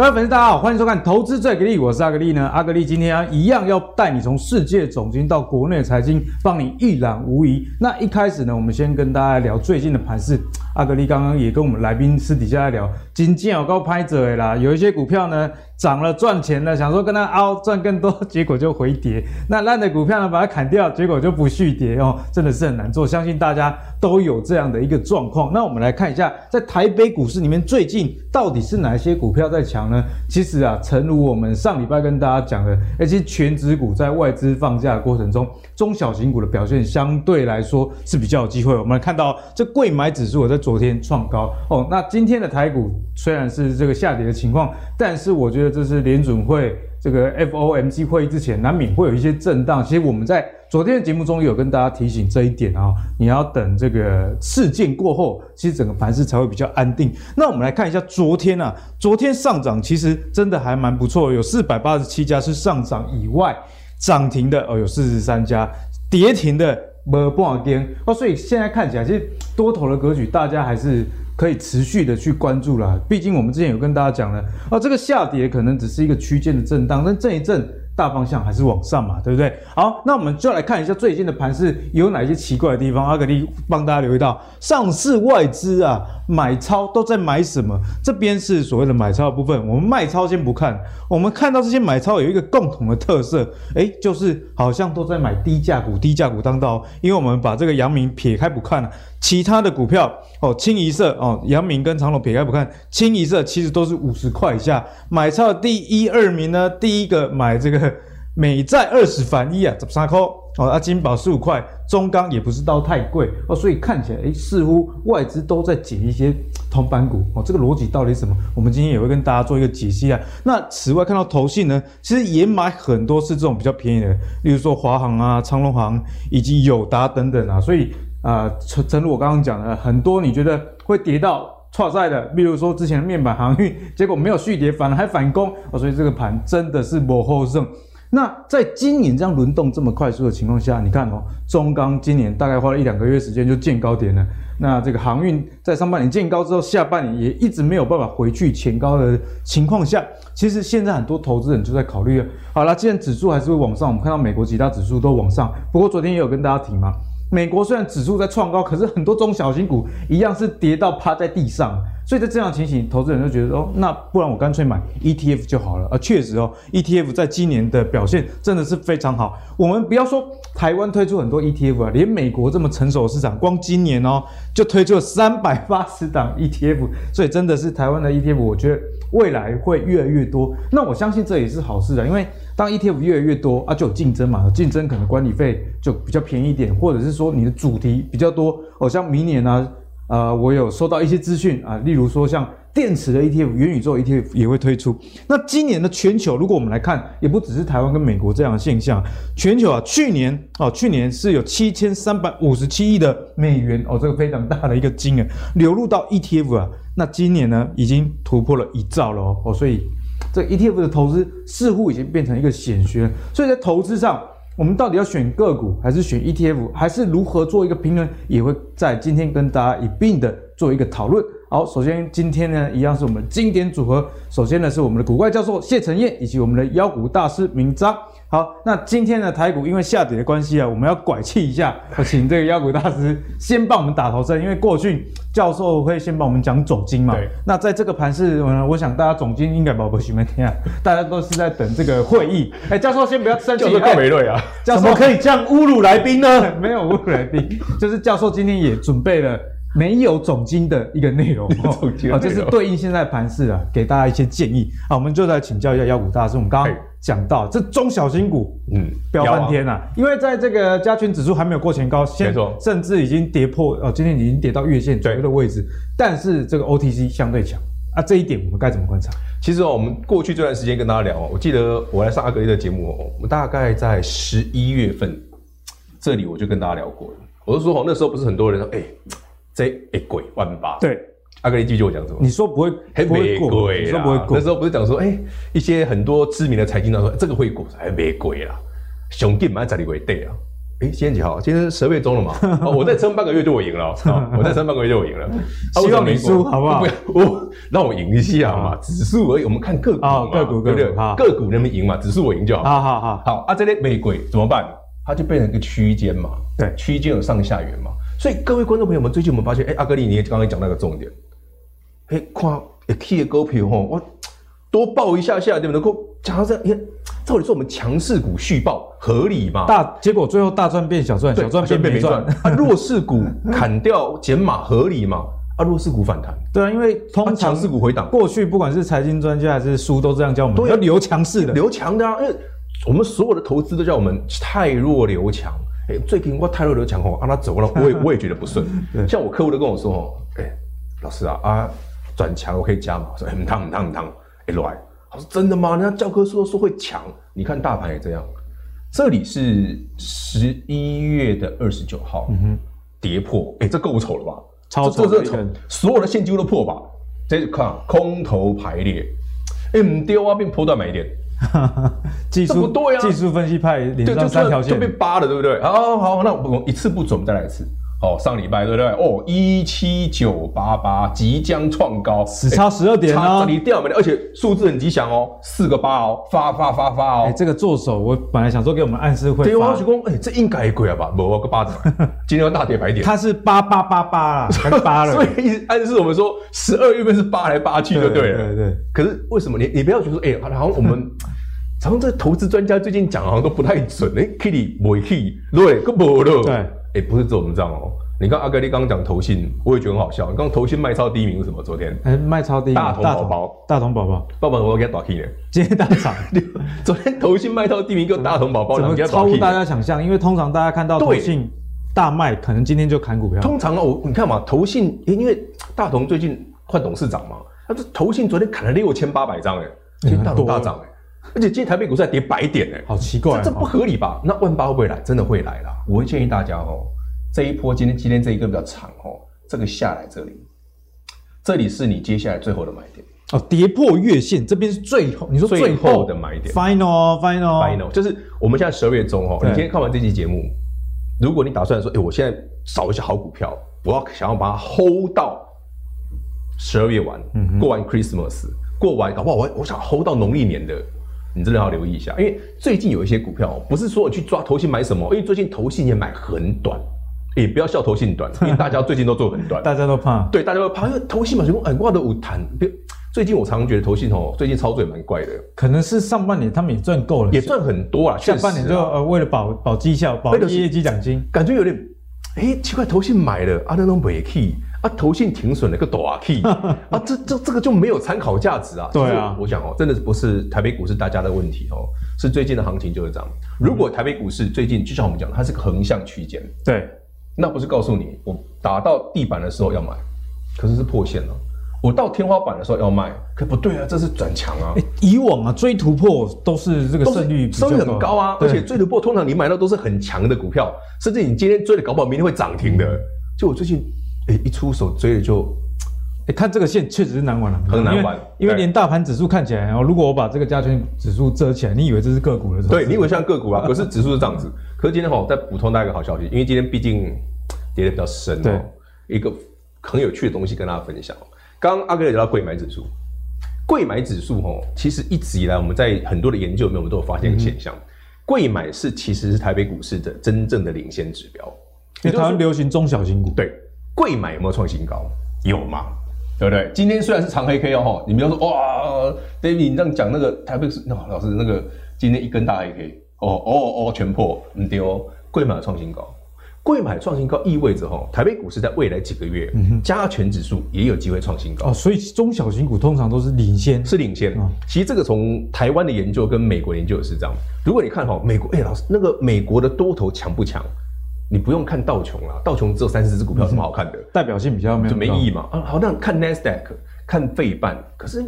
各位粉丝，大家好，欢迎收看《投资最给力》，我是阿格力呢。阿格力今天，一样要带你从世界总经到国内财经，帮你一览无遗。那一开始呢，我们先跟大家聊最近的盘势。阿格力刚刚也跟我们来宾私底下来聊，今天有高拍者啦，有一些股票呢涨了赚钱了，想说跟他凹赚更多，结果就回跌。那烂的股票呢，把它砍掉，结果就不续跌哦，真的是很难做。相信大家都有这样的一个状况。那我们来看一下，在台北股市里面，最近到底是哪些股票在强呢？其实啊，诚如我们上礼拜跟大家讲的，而且全指股在外资放假的过程中，中小型股的表现相对来说是比较有机会。我们来看到这贵买指数，我在昨天创高哦。那今天的台股虽然是这个下跌的情况，但是我觉得这是联准会这个 FOMC 会议之前难免会有一些震荡。其实我们在昨天的节目中有跟大家提醒这一点啊，你要等这个事件过后，其实整个盘势才会比较安定。那我们来看一下昨天啊，昨天上涨其实真的还蛮不错，有四百八十七家是上涨以外，涨停的哦有四十三家，跌停的。没半点哦，所以现在看起来，其实多头的格局，大家还是可以持续的去关注啦。毕竟我们之前有跟大家讲了，啊，这个下跌可能只是一个区间的震荡，但震一震。大方向还是往上嘛，对不对？好，那我们就来看一下最近的盘势有哪些奇怪的地方。阿格力帮大家留意到，上市外资啊买超都在买什么？这边是所谓的买超的部分，我们卖超先不看。我们看到这些买超有一个共同的特色，诶，就是好像都在买低价股，低价股当道。因为我们把这个阳明撇开不看了，其他的股票哦，清一色哦，阳明跟长荣撇开不看，清一色其实都是五十块以下。买超的第一二名呢，第一个买这个。美债二十反一啊，十三块哦，啊，金宝十五块，中钢也不是到太贵哦，所以看起来诶，似乎外资都在捡一些铜板股哦，这个逻辑到底什么？我们今天也会跟大家做一个解析啊。那此外看到投信呢，其实也买很多是这种比较便宜的，例如说华航啊、长荣航以及友达等等啊，所以啊，诚、诚如我刚刚讲的，很多你觉得会跌到挫赛的，例如说之前的面板航运，结果没有续跌，反而还反攻哦，所以这个盘真的是无好胜。那在今年这样轮动这么快速的情况下，你看哦，中钢今年大概花了一两个月时间就见高点了。那这个航运在上半年见高之后，下半年也一直没有办法回去前高的情况下，其实现在很多投资人就在考虑了。好了，既然指数还是会往上，我们看到美国几大指数都往上。不过昨天也有跟大家提嘛，美国虽然指数在创高，可是很多中小型股一样是跌到趴在地上。所以在这样的情形，投资人就觉得哦，那不然我干脆买 ETF 就好了。而确实哦，ETF 在今年的表现真的是非常好。我们不要说台湾推出很多 ETF 啊，连美国这么成熟的市场，光今年哦就推出了三百八十档 ETF。所以真的是台湾的 ETF，我觉得未来会越来越多。那我相信这也是好事啊，因为当 ETF 越来越多啊，就有竞争嘛，竞争可能管理费就比较便宜一点，或者是说你的主题比较多。哦，像明年呢、啊。我有收到一些资讯啊，例如说像电池的 ETF、元宇宙 ETF 也会推出。那今年的全球，如果我们来看，也不只是台湾跟美国这样的现象。全球啊，去年哦，去年是有七千三百五十七亿的美元哦，这个非常大的一个金额流入到 ETF 啊。那今年呢，已经突破了一兆了哦，所以这 ETF 的投资似乎已经变成一个显学。所以在投资上。我们到底要选个股，还是选 ETF，还是如何做一个平衡，也会在今天跟大家一并的做一个讨论。好，首先今天呢，一样是我们经典组合。首先呢，是我们的古怪教授谢承彦，以及我们的妖股大师明章。好，那今天的台股因为下跌的关系啊，我们要拐气一下，我请这个妖股大师先帮我们打头阵，因为过去教授会先帮我们讲总经嘛。对。那在这个盘市，嗯，我想大家总经应该不不喜欢听啊，大家都是在等这个会议。哎，教授先不要生气。就是告美瑞啊。教授怎么可以这样侮辱来宾呢？没有侮辱来宾，就是教授今天也准备了。没有总经的一个内容哦，啊，就是对应现在盘势啊，给大家一些建议啊，我们就来请教一下妖股大师。我们刚刚讲到这中小型股，嗯，飙翻天了，因为在这个加权指数还没有过前高，没错，甚至已经跌破哦，今天已经跌到月线左右的位置，但是这个 OTC 相对强啊，这一点我们该怎么观察？其实哦，我们过去这段时间跟大家聊哦，我记得我来上阿格力的节目哦，我们大概在十一月份这里我就跟大家聊过了，我就说哦，那时候不是很多人说，哎。这一贵万八，对，阿格力记住我讲什么？你说不会，还不会过？你说不会过？那时候不是讲说，哎、欸，一些很多知名的财经都说这个会过，还没贵啦，熊电蛮在这里为对啊。哎，今天几号？今天十二月中了嘛？哦，我再撑半个月就我赢了，我再撑半个月就我赢了。希望你输好不好？不要，我让我赢一下嘛，指数而已。我们看个股嘛，个股对不对？个股能不能赢嘛？指数我赢就好。好好好，好啊，这类玫瑰怎么办？它就变成一个区间嘛，对，区间有上下缘嘛。所以各位观众朋友们，最近我们发现，哎，阿格力，你也刚刚讲那个重点，哎，看一 K 的股票吼，我多报一下下，对不对？能够讲到这，你看。到底是我们强势股续报合理嘛？大结果最后大赚变小赚，小赚变没赚。啊，弱势股 砍掉减码合理嘛？啊，弱势股反弹。对啊，因为通常强势股回档。过去不管是财经专家还是书都这样教我们，要留强势的，留强的啊。因为我们所有的投资都叫我们太弱留强。哎，最近我太弱留强哦，让他走了，我也我也觉得不顺。像我客户都跟我说哦，哎，老师啊啊，转强我可以加码，说哎，唔烫唔烫唔烫，哎来。他说真的吗？人家教科书都说会强，你看大盘也这样。这里是十一月的二十九号，嗯哼，跌破，哎，这够丑了吧？超丑，这这所有的线几乎都破吧？这看空头排列，哎，唔丢啊，变波段买点，技术不对啊，技术分析派连上三条线，就被扒了，对不对？好好，那我一次不准，再来一次。哦，上礼拜对不对？哦，一七九八八即将创高，只差十二点啊！你掉没了，而且数字很吉祥哦，四个八哦，发发发发哦。哎，这个做手，我本来想说给我们暗示会发。对，我说哎，这应该也贵了吧？某个八点，今天要大跌百点。它是八八八八啊，还八了。所以暗示我们说，十二月份是八来八去就对了。对对。可是为什么你你不要觉得说，哎，好像我们好像这投资专家最近讲好像都不太准，哎，Kitty 不 Kitty，对，更不了。对。哎，不是这种这样哦。你看阿格力刚刚讲投信，我也觉得很好笑。你刚刚投信卖超第一名是什么？昨天哎，卖超第一名大同宝宝，大同宝宝，爸爸我给他打 K 了，今天大涨。昨天投信卖超第一名，跟大同宝宝，怎么超乎大家想象？因为通常大家看到投信大卖，可能今天就砍股票。通常哦，我你看嘛，投信因为大同最近换董事长嘛，他这投信昨天砍了六千八百张哎，今天大同大涨哎，而且今天台北股市还跌百点哎，好奇怪，这不合理吧？那万八会不会来？真的会来啦。我会建议大家哦。这一波今天今天这一个比较长哦，这个下来这里，这里是你接下来最后的买点哦，跌破月线这边是最后，你说最后，的买点，final final final，就是我们现在十二月中哦，你今天看完这期节目，如果你打算说，哎，我现在找一些好股票，我要想要把它 hold 到十二月完，过完 Christmas，过完搞不好我我想 hold 到农历年的。你真的要留意一下，因为最近有一些股票，不是说我去抓投信买什么，因为最近投信也买很短，也不要笑投信短，因为大家最近都做很短，大家都怕，对，大家都怕，因为投信嘛，什么很挂的舞谈。最近我常常觉得投信哦，最近操作也蛮怪的，可能是上半年他们也赚够了，也赚很多啊，下半年就呃为了保保绩效，保业绩奖金，感觉有点，哎，奇怪，投信买了啊，那种尾气。啊，投信停损了个短 key 啊，这这这个就没有参考价值啊。对啊，我想哦，真的不是台北股市大家的问题哦，是最近的行情就是这样。如果台北股市最近就像我们讲，它是个横向区间，对，那不是告诉你我打到地板的时候要买，可是是破线了。我到天花板的时候要卖，可不对啊，这是转强啊。以往啊追突破都是这个胜率胜率很高啊，而且追突破通常你买到都是很强的股票，甚至你今天追的搞不好明天会涨停的。就我最近。哎，一出手追了就，哎，看这个线确实是难玩了，很难玩。因为连大盘指数看起来，然后如果我把这个加权指数遮起来，你以为这是个股的？对，你以为像个股啊？可是指数是这样子。可是今天哈，再补充大家一个好消息，因为今天毕竟跌的比较深哦。一个很有趣的东西跟大家分享。刚刚阿哥也聊到贵买指数，贵买指数哈，其实一直以来我们在很多的研究里面，我们都有发现一个现象，柜买是其实是台北股市的真正的领先指标，因为台湾流行中小型股，对。柜买有没有创新高？有吗？对不对？今天虽然是长黑 K 哦，你们要说哇，David 你这样讲那个台北市，那老师那个今天一根大黑 K，哦哦哦，全破，唔丢哦，贵买创新高，贵买创新高意味着哈，台北股市在未来几个月，加权指数也有机会创新高哦。所以中小型股通常都是领先，是领先。其实这个从台湾的研究跟美国研究也是这样。如果你看哈，美国，哎，老师，那个美国的多头强不强？你不用看道琼啦，道琼只有三十只股票，有什么好看的？代表性比较没有，就没意义嘛。啊，好，那看 Nasdaq，看费半，可是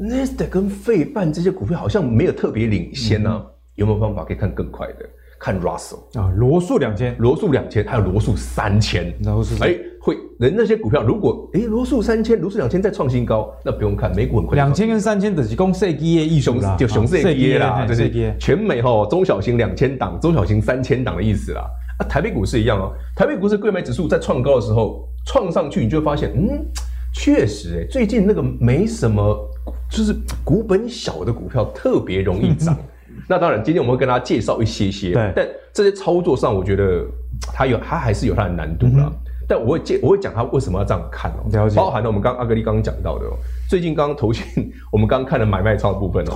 Nasdaq 跟费半这些股票好像没有特别领先呢、啊。嗯、有没有方法可以看更快的？看 Russell 啊，罗素两千，罗素两千，还有罗素三千。罗素，哎，会人那些股票，如果哎罗素三千、罗素两千再创新高，那不用看，美股很快。两千跟三千的是攻设计的意思啦，就熊设计啦，就是全美哈中小型两千档，中小型三千档的意思啦。啊，台北股市一样哦，台北股市贵买指数在创高的时候创上去，你就会发现，嗯，确实哎，最近那个没什么，就是股本小的股票特别容易涨。那当然，今天我们会跟大家介绍一些些，但这些操作上，我觉得它有，它还是有它的难度啦。嗯但我会介，我会讲他为什么要这样看哦，了。包含了我们刚阿格力刚刚讲到的哦，最近刚刚投信，我们刚刚看的买卖超的部分哦，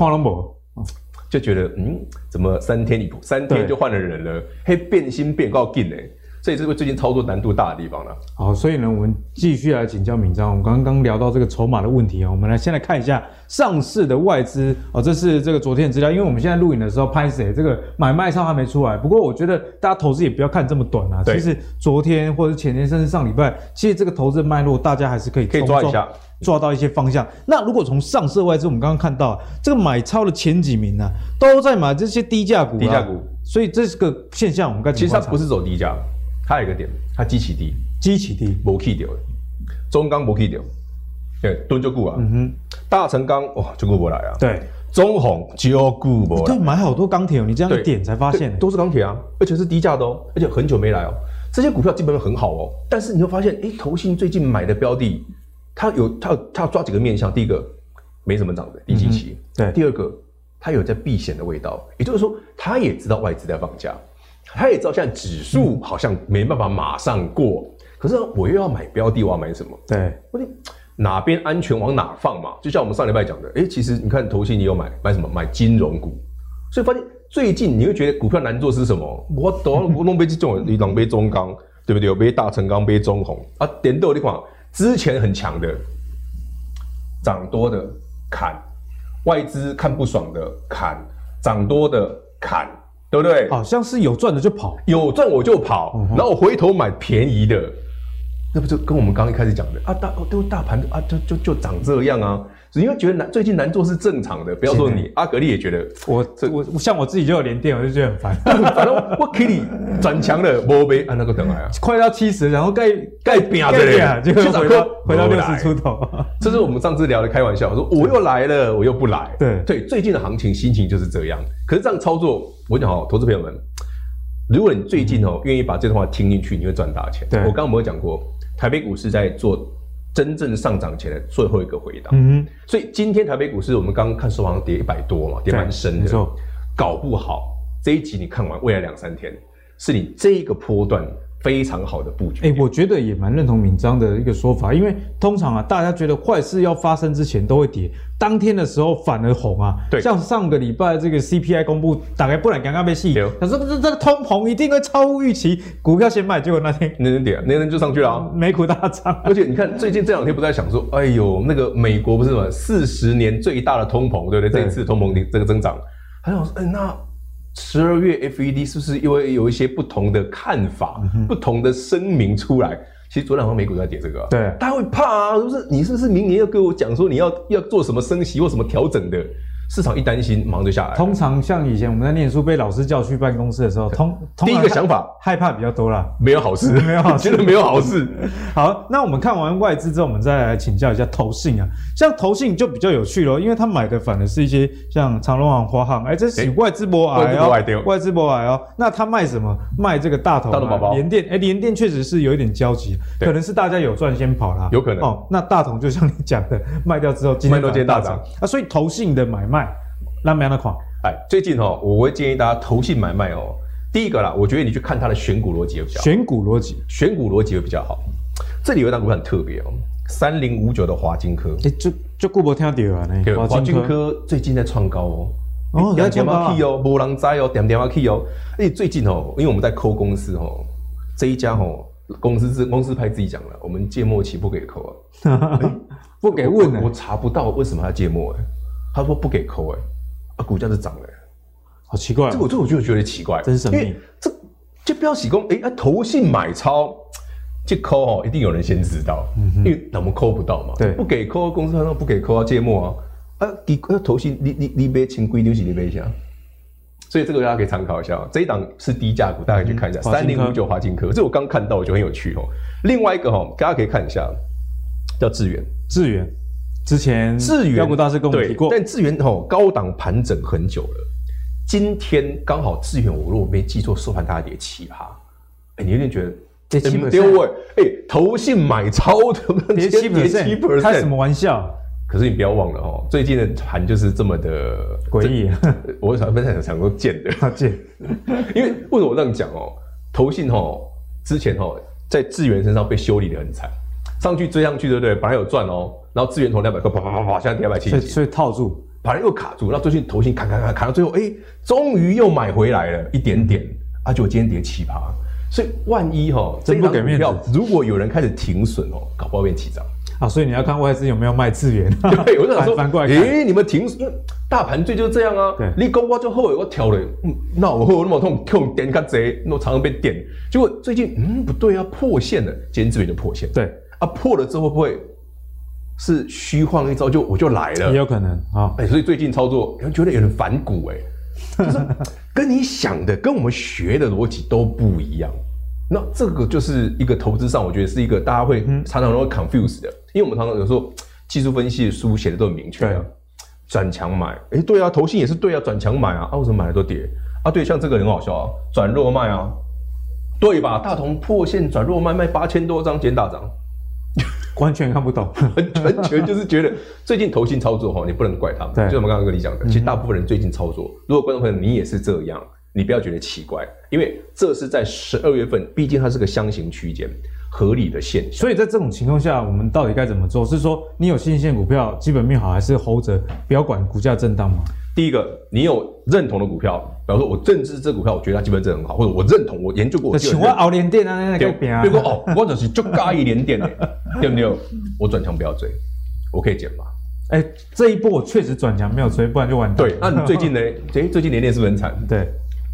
就觉得嗯，怎么三天一三天就换了人了，嘿，变心变够劲呢？这也是个最近操作难度大的地方了。好，所以呢，我们继续来请教敏章。我们刚刚聊到这个筹码的问题啊，我们来先来看一下上市的外资哦，这是这个昨天的资料。因为我们现在录影的时候拍谁？这个买卖超还没出来。不过我觉得大家投资也不要看这么短啊。其实昨天或者前天甚至上礼拜，其实这个投资的脉络大家还是可以可以抓一下，抓到一些方向。那如果从上市外资，我们刚刚看到这个买超的前几名呢、啊，都在买这些低价股、啊。低价股，所以这是个现象。我们刚其实它不是走低价。它有一个点，它基期低，基期低，没去掉，中钢没去掉，对，蹲就固啊，嗯哼，大成钢哇，就固不来啊，对，中红就固不来，对，买好多钢铁哦，你这样一点才发现，都是钢铁啊，而且是低价的哦，而且很久没来哦，这些股票基本上很好哦，但是你会发现，哎，投信最近买的标的，它有它有它要抓几个面向，第一个没什么涨的低基期，对，第二个它有在避险的味道，也就是说，它也知道外资在放假。他也知道现在指数好像没办法马上过，嗯、可是我又要买标的，我要买什么？对，我哪边安全往哪放嘛？就像我们上礼拜讲的，哎、欸，其实你看投信，你有买买什么？买金融股，所以发现最近你会觉得股票难做是什么？我懂，我弄杯这种，你弄杯中钢，对不对？有杯大成钢，杯中红啊，点豆的话，之前很强的，涨多的砍，外资看不爽的砍，涨多的砍。对不对？好像是有赚的就跑，有赚我就跑，嗯、然后我回头买便宜的，那不就跟我们刚刚一开始讲的啊？大都大盘啊，就就就长这样啊。因为觉得难，最近难做是正常的。不要说你，阿格力也觉得我这我像我自己就有连电，我就觉得很烦。反正我给你转强了，没被按那个等来啊，快到七十，然后盖盖边啊，就回到回到六十出头。这是我们上次聊的开玩笑，我说我又来了，我又不来。对对，最近的行情心情就是这样。可是这样操作，我讲哦，投资朋友们，如果你最近哦愿意把这段话听进去，你会赚大钱。对，我刚刚没有讲过，台北股市在做。真正上涨前的最后一个回档，嗯，所以今天台北股市我们刚刚看收盘跌一百多嘛，跌蛮深的，搞不好这一集你看完，未来两三天是你这一个波段。非常好的布局。哎、欸，我觉得也蛮认同敏章的一个说法，因为通常啊，大家觉得坏事要发生之前都会跌，当天的时候反而红啊。对，像上个礼拜这个 CPI 公布，大概不然刚刚被戏，他说这这个通膨一定会超乎预期，股票先卖，结果那天那天跌，那天就上去了、啊，美股大涨。而且你看最近这两天不在想说，哎呦，那个美国不是什么四十年最大的通膨，对不对？对这一次通膨的这个增长，还有说，哎那。十二月 FED 是不是因为有一些不同的看法、嗯、不同的声明出来？其实昨天晚上美股都在跌这个、啊，对，大家会怕啊，是不是？你是不是明年要跟我讲说你要要做什么升息或什么调整的？市场一担心，马上就下来。通常像以前我们在念书被老师叫去办公室的时候，通，通第一个想法害怕比较多啦，没有好事，没有好事，真的没有好事。好，那我们看完外资之后，我们再来请教一下投信啊。像投信就比较有趣咯，因为他买的反而是一些像长荣航、华航，哎，这是外资博爱哦，外资博啊哦。那他卖什么？卖这个大同、大同宝宝、联电。哎，联电确实是有一点交集，可能是大家有赚先跑啦，有可能哦。那大同就像你讲的，卖掉之后今天都接大涨啊，所以投信的买卖。那么样的况？哎，最近哦，我会建议大家投信买卖哦。第一个啦，我觉得你去看它的选股逻辑会比较好。选股逻辑，选股逻辑会比较好。这里有一档股很特别哦，三零五九的华金科。哎，就就顾不听到啊？那华金科最近在创高哦。哦，要点啊 key 哦，无人知哦，点点啊 key 哦。而且最近哦，因为我们在抠公司哦，这一家哦，公司是公司派自己讲了，我们借末期不给抠啊，不给问呢。我查不到为什么他借末哎，他说不给抠哎。啊，股价是涨了，好奇怪、哦。这我这我就觉得奇怪，真神秘。这就不要洗功，哎、欸，啊，投信买超，这抠哦，一定有人先知道，因为我们抠不到嘛。对，不给抠公司，他说不给抠啊，芥末啊，啊，给那，投信你你你别请归流行你别想。所以这个大家可以参考一下，这一档是低价股，大家可以去看一下，三零五九华金科，这我刚看到，我觉得很有趣哦。另外一个哈，大家可以看一下，叫智源，智原。之前智原股大师跟我们提过，但智源哦高档盘整很久了，今天刚好智源我如果没记错收盘大跌七趴，哎，你有点觉得跌七丢哎，哎，投信买超的跌七 percent，开什么玩笑？可是你不要忘了哦，最近的盘就是这么的诡异。我想分享想说贱的，贱。因为为什么我这样讲哦？投信哦，之前哦，在智源身上被修理的很惨，上去追上去对不对？本来有赚哦，然后资源投两百块，啪啪啪啪，现在跌两百七十几，所以套住，把人又卡住，然后最近投信砍砍砍砍到最后，哎，终于又买回来了一点点，啊，就今天跌七趴，所以万一哈，真不给面子，如果有人开始停损哦，搞不好变起涨。啊，所以你要看外资有没有卖资源。对，我就想说，反过来，诶，你们停，因为大盘最就是这样啊。对，你讲我就后尾我挑了，嗯，那我后那么痛，痛点个贼，那常常被点。结果最近，嗯，不对啊，破线了，今天资源就破线。对，啊，破了之后会不会是虚晃一招就我就来了？也有可能啊。哎，所以最近操作，有人觉得有点反骨，哎，就是跟你想的，跟我们学的逻辑都不一样。那这个就是一个投资上，我觉得是一个大家会常常都会 confuse 的，因为我们常常有时候技术分析的书写的都很明确啊，转强买，哎，对啊，投信也是对啊，转强买啊，啊，为什么买了都跌啊？对，像这个很好笑啊，转弱卖啊，对吧？大同破线转弱卖，卖八千多张，减大涨，完全看不懂，完全就是觉得 最近投信操作哈，你不能怪他们，对，就我们刚刚跟你讲的，其实大部分人最近操作，如果观众朋友你也是这样。你不要觉得奇怪，因为这是在十二月份，毕竟它是个箱型区间，合理的现象。所以在这种情况下，我们到底该怎么做？是说你有新线股票，基本面好，还是 hold 着，不要管股价震荡吗？第一个，你有认同的股票，比方说我政治这股票，我觉得它基本面很好，或者我认同，我研究过。我请问熬联电啊，那个边啊？比如说哦，或者是就加一联电的，对不对？我转强不要追，我可以减嘛？哎、欸，这一波我确实转强没有追，不然就完蛋。对，那你最近呢？哎，最近联电是不是很惨？对。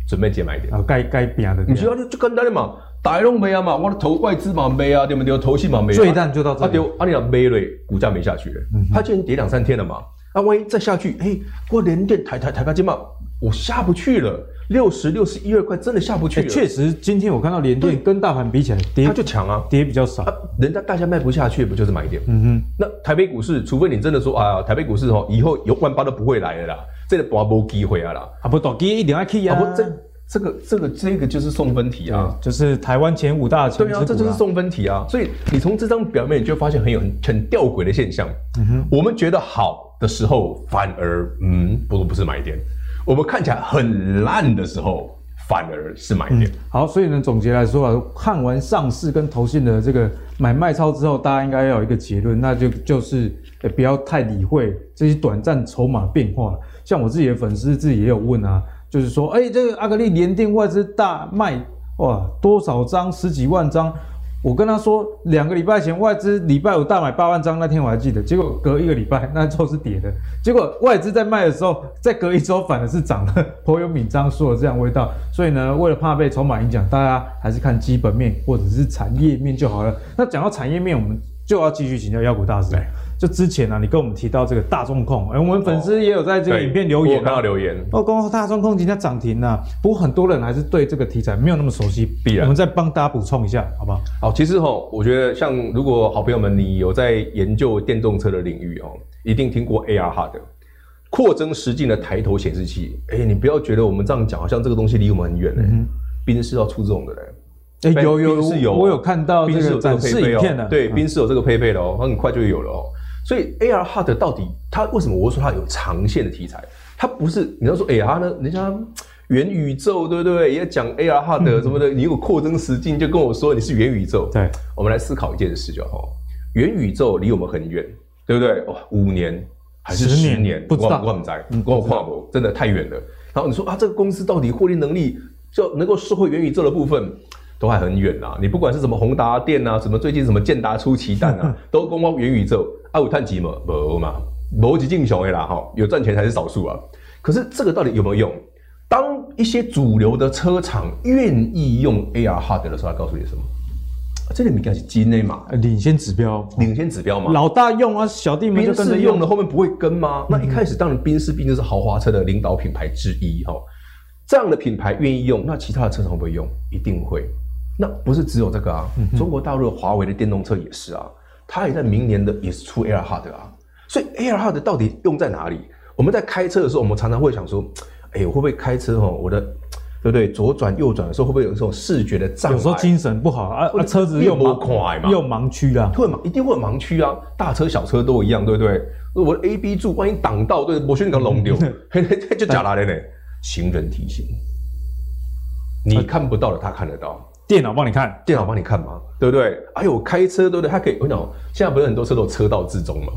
准备减买一点啊，该该变的。你知道就就跟单的嘛，大龙没啊嘛，我的投外资嘛没啊，对不对？投信嘛没。最淡就到这里。啊丢，阿你讲没嘞，股价没下去了，它竟然跌两三天了嘛，啊万一再下去，哎，我连电抬抬抬个肩膀，我下不去了，六十六十一二块真的下不去了。确实，今天我看到联电跟大盘比起来，跌它就强啊，跌比较少。人家大家卖不下去，不就是买点？嗯哼。那台北股市，除非你真的说啊，台北股市哦，以后有万八都不会来了啦，这个拔没机会啊啦。啊不，短期一定要去啊。不这。这个这个这个就是送分题啊，就是台湾前五大强。对啊，这就是送分题啊。所以你从这张表面你就发现很有很很吊诡的现象。嗯哼，我们觉得好的时候，反而嗯，不不是买点；我们看起来很烂的时候，反而是买点。好，所以呢，总结来说啊，看完上市跟投信的这个买卖超之后，大家应该要有一个结论，那就就是不要太理会这些短暂筹码变化。像我自己的粉丝自己也有问啊。就是说，哎、欸，这个阿格力联电外资大卖，哇，多少张？十几万张。我跟他说，两个礼拜前外资礼拜五大买八万张，那天我还记得。结果隔一个礼拜，那之后是跌的。结果外资在卖的时候，再隔一周反而是涨了。颇有敏章说的这样味道。所以呢，为了怕被筹码影响，大家还是看基本面或者是产业面就好了。那讲到产业面，我们就要继续请教妖股大师。就之前啊，你跟我们提到这个大众控，哎，我们粉丝也有在这个影片留言，我看到留言，哦，刚刚大众控今天涨停了，不过很多人还是对这个题材没有那么熟悉，必然，我们再帮大家补充一下，好不好？好，其实哈，我觉得像如果好朋友们你有在研究电动车的领域哦，一定听过 AR HUD 扩增实境的抬头显示器，哎，你不要觉得我们这样讲好像这个东西离我们很远嘞，宾士要出这种的嘞。哎，有有是有，我有看到宾士有这个配备哦，对，宾士有这个配备的哦，它很快就有了哦。所以 AR HUD 到底它为什么我会说它有长线的题材？它不是你要说 AR 呢，人家元宇宙对不对？也讲 AR HUD 什么的，嗯、你有扩增实境就跟我说你是元宇宙。对，我们来思考一件事就好，元宇宙离我们很远，对不对？哇，五年还是十年？年不知道，我很在，我我跨博真的太远了。然后你说啊，这个公司到底获利能力就能够收回元宇宙的部分？都还很远呐、啊，你不管是什么宏达电啊，什么最近什么建达出奇蛋啊，都光光元宇宙，啊有赚钱吗？没嘛，逻辑进雄的啦哈，有赚钱才是少数啊。可是这个到底有没有用？当一些主流的车厂愿意用 AR HUD 的时候，他告诉你什么？这里应该是基内嘛，领先指标，领先指标嘛。老大用啊，小弟们就跟着用了，后面不会跟吗？那一开始当然宾士毕竟是豪华车的领导品牌之一哈，这样的品牌愿意用，那其他的车厂会不会用？一定会。那不是只有这个啊，中国大陆华为的电动车也是啊，它也在明年的也是出 Air HUD 啊，所以 Air HUD 到底用在哪里？我们在开车的时候，我们常常会想说，哎，我会不会开车哦？我的对不对？左转右转的时候会不会有这种视觉的障碍？有时候精神不好啊，啊车子又不快嘛，又盲区啊，会盲，一定会有盲区啊，大车小车都一样，对不对？我的 A B 柱万一挡到，对，我选个龙流，就假啦嘞嘞。行人提醒，你看不到的，他看得到。电脑帮你看，电脑帮你看嘛，对不对？哎呦，开车对不对？它可以，我讲，现在不是很多车都有车道自中嘛？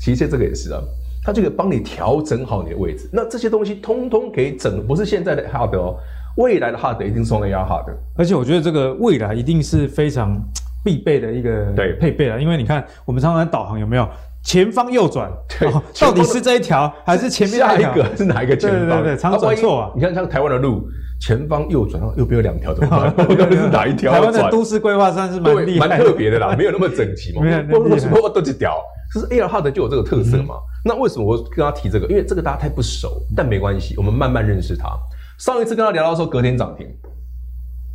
其实这个也是啊，它就可以帮你调整好你的位置。那这些东西通通可以整，不是现在的 hard 哦，未来的 hard 一定是 AR hard。而且我觉得这个未来一定是非常必备的一个对配备了，因为你看我们常常导航有没有？前方右转，对，到底是这一条还是前面下一个是哪一个前方？对对对，常转错啊！你看像台湾的路，前方右转，右边有两条，怎么办？到底是哪一条？台湾的都市规划算是蛮厉害、蛮特别的啦，没有那么整齐嘛。为什么我都几条？就是 AR HUD 就有这个特色嘛。那为什么我跟他提这个？因为这个大家太不熟，但没关系，我们慢慢认识他。上一次跟他聊到说隔天涨停，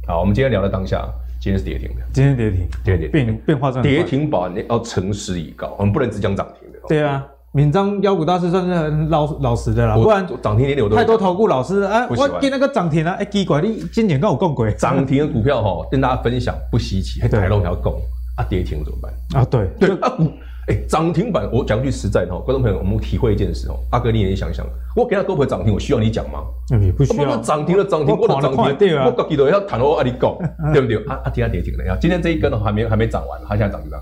好，我们今天聊到当下。今天是跌停的，今天跌停，跌停变变化这样。跌停板你要诚实以告，我们不能只讲涨停的。对啊，闽章妖股大师算是很老老实的啦，不然涨停跌停我都太多投顾老师啊，我给那个涨停啊，哎，奇怪，你今年跟我共轨涨停的股票哈，跟大家分享不稀奇，还台龙要共啊，跌停怎么办？啊，对对啊。哎，涨停板，我讲句实在的哈，观众朋友，我们体会一件事哦，阿哥你也想想，我给他多赔涨停，我需要你讲吗？也不需要。涨停了涨停，我涨停，我自己都要谈我，阿你讲，对不对？啊啊，跌下跌停了呀，今天这一根还没还没涨完，它现在涨不涨？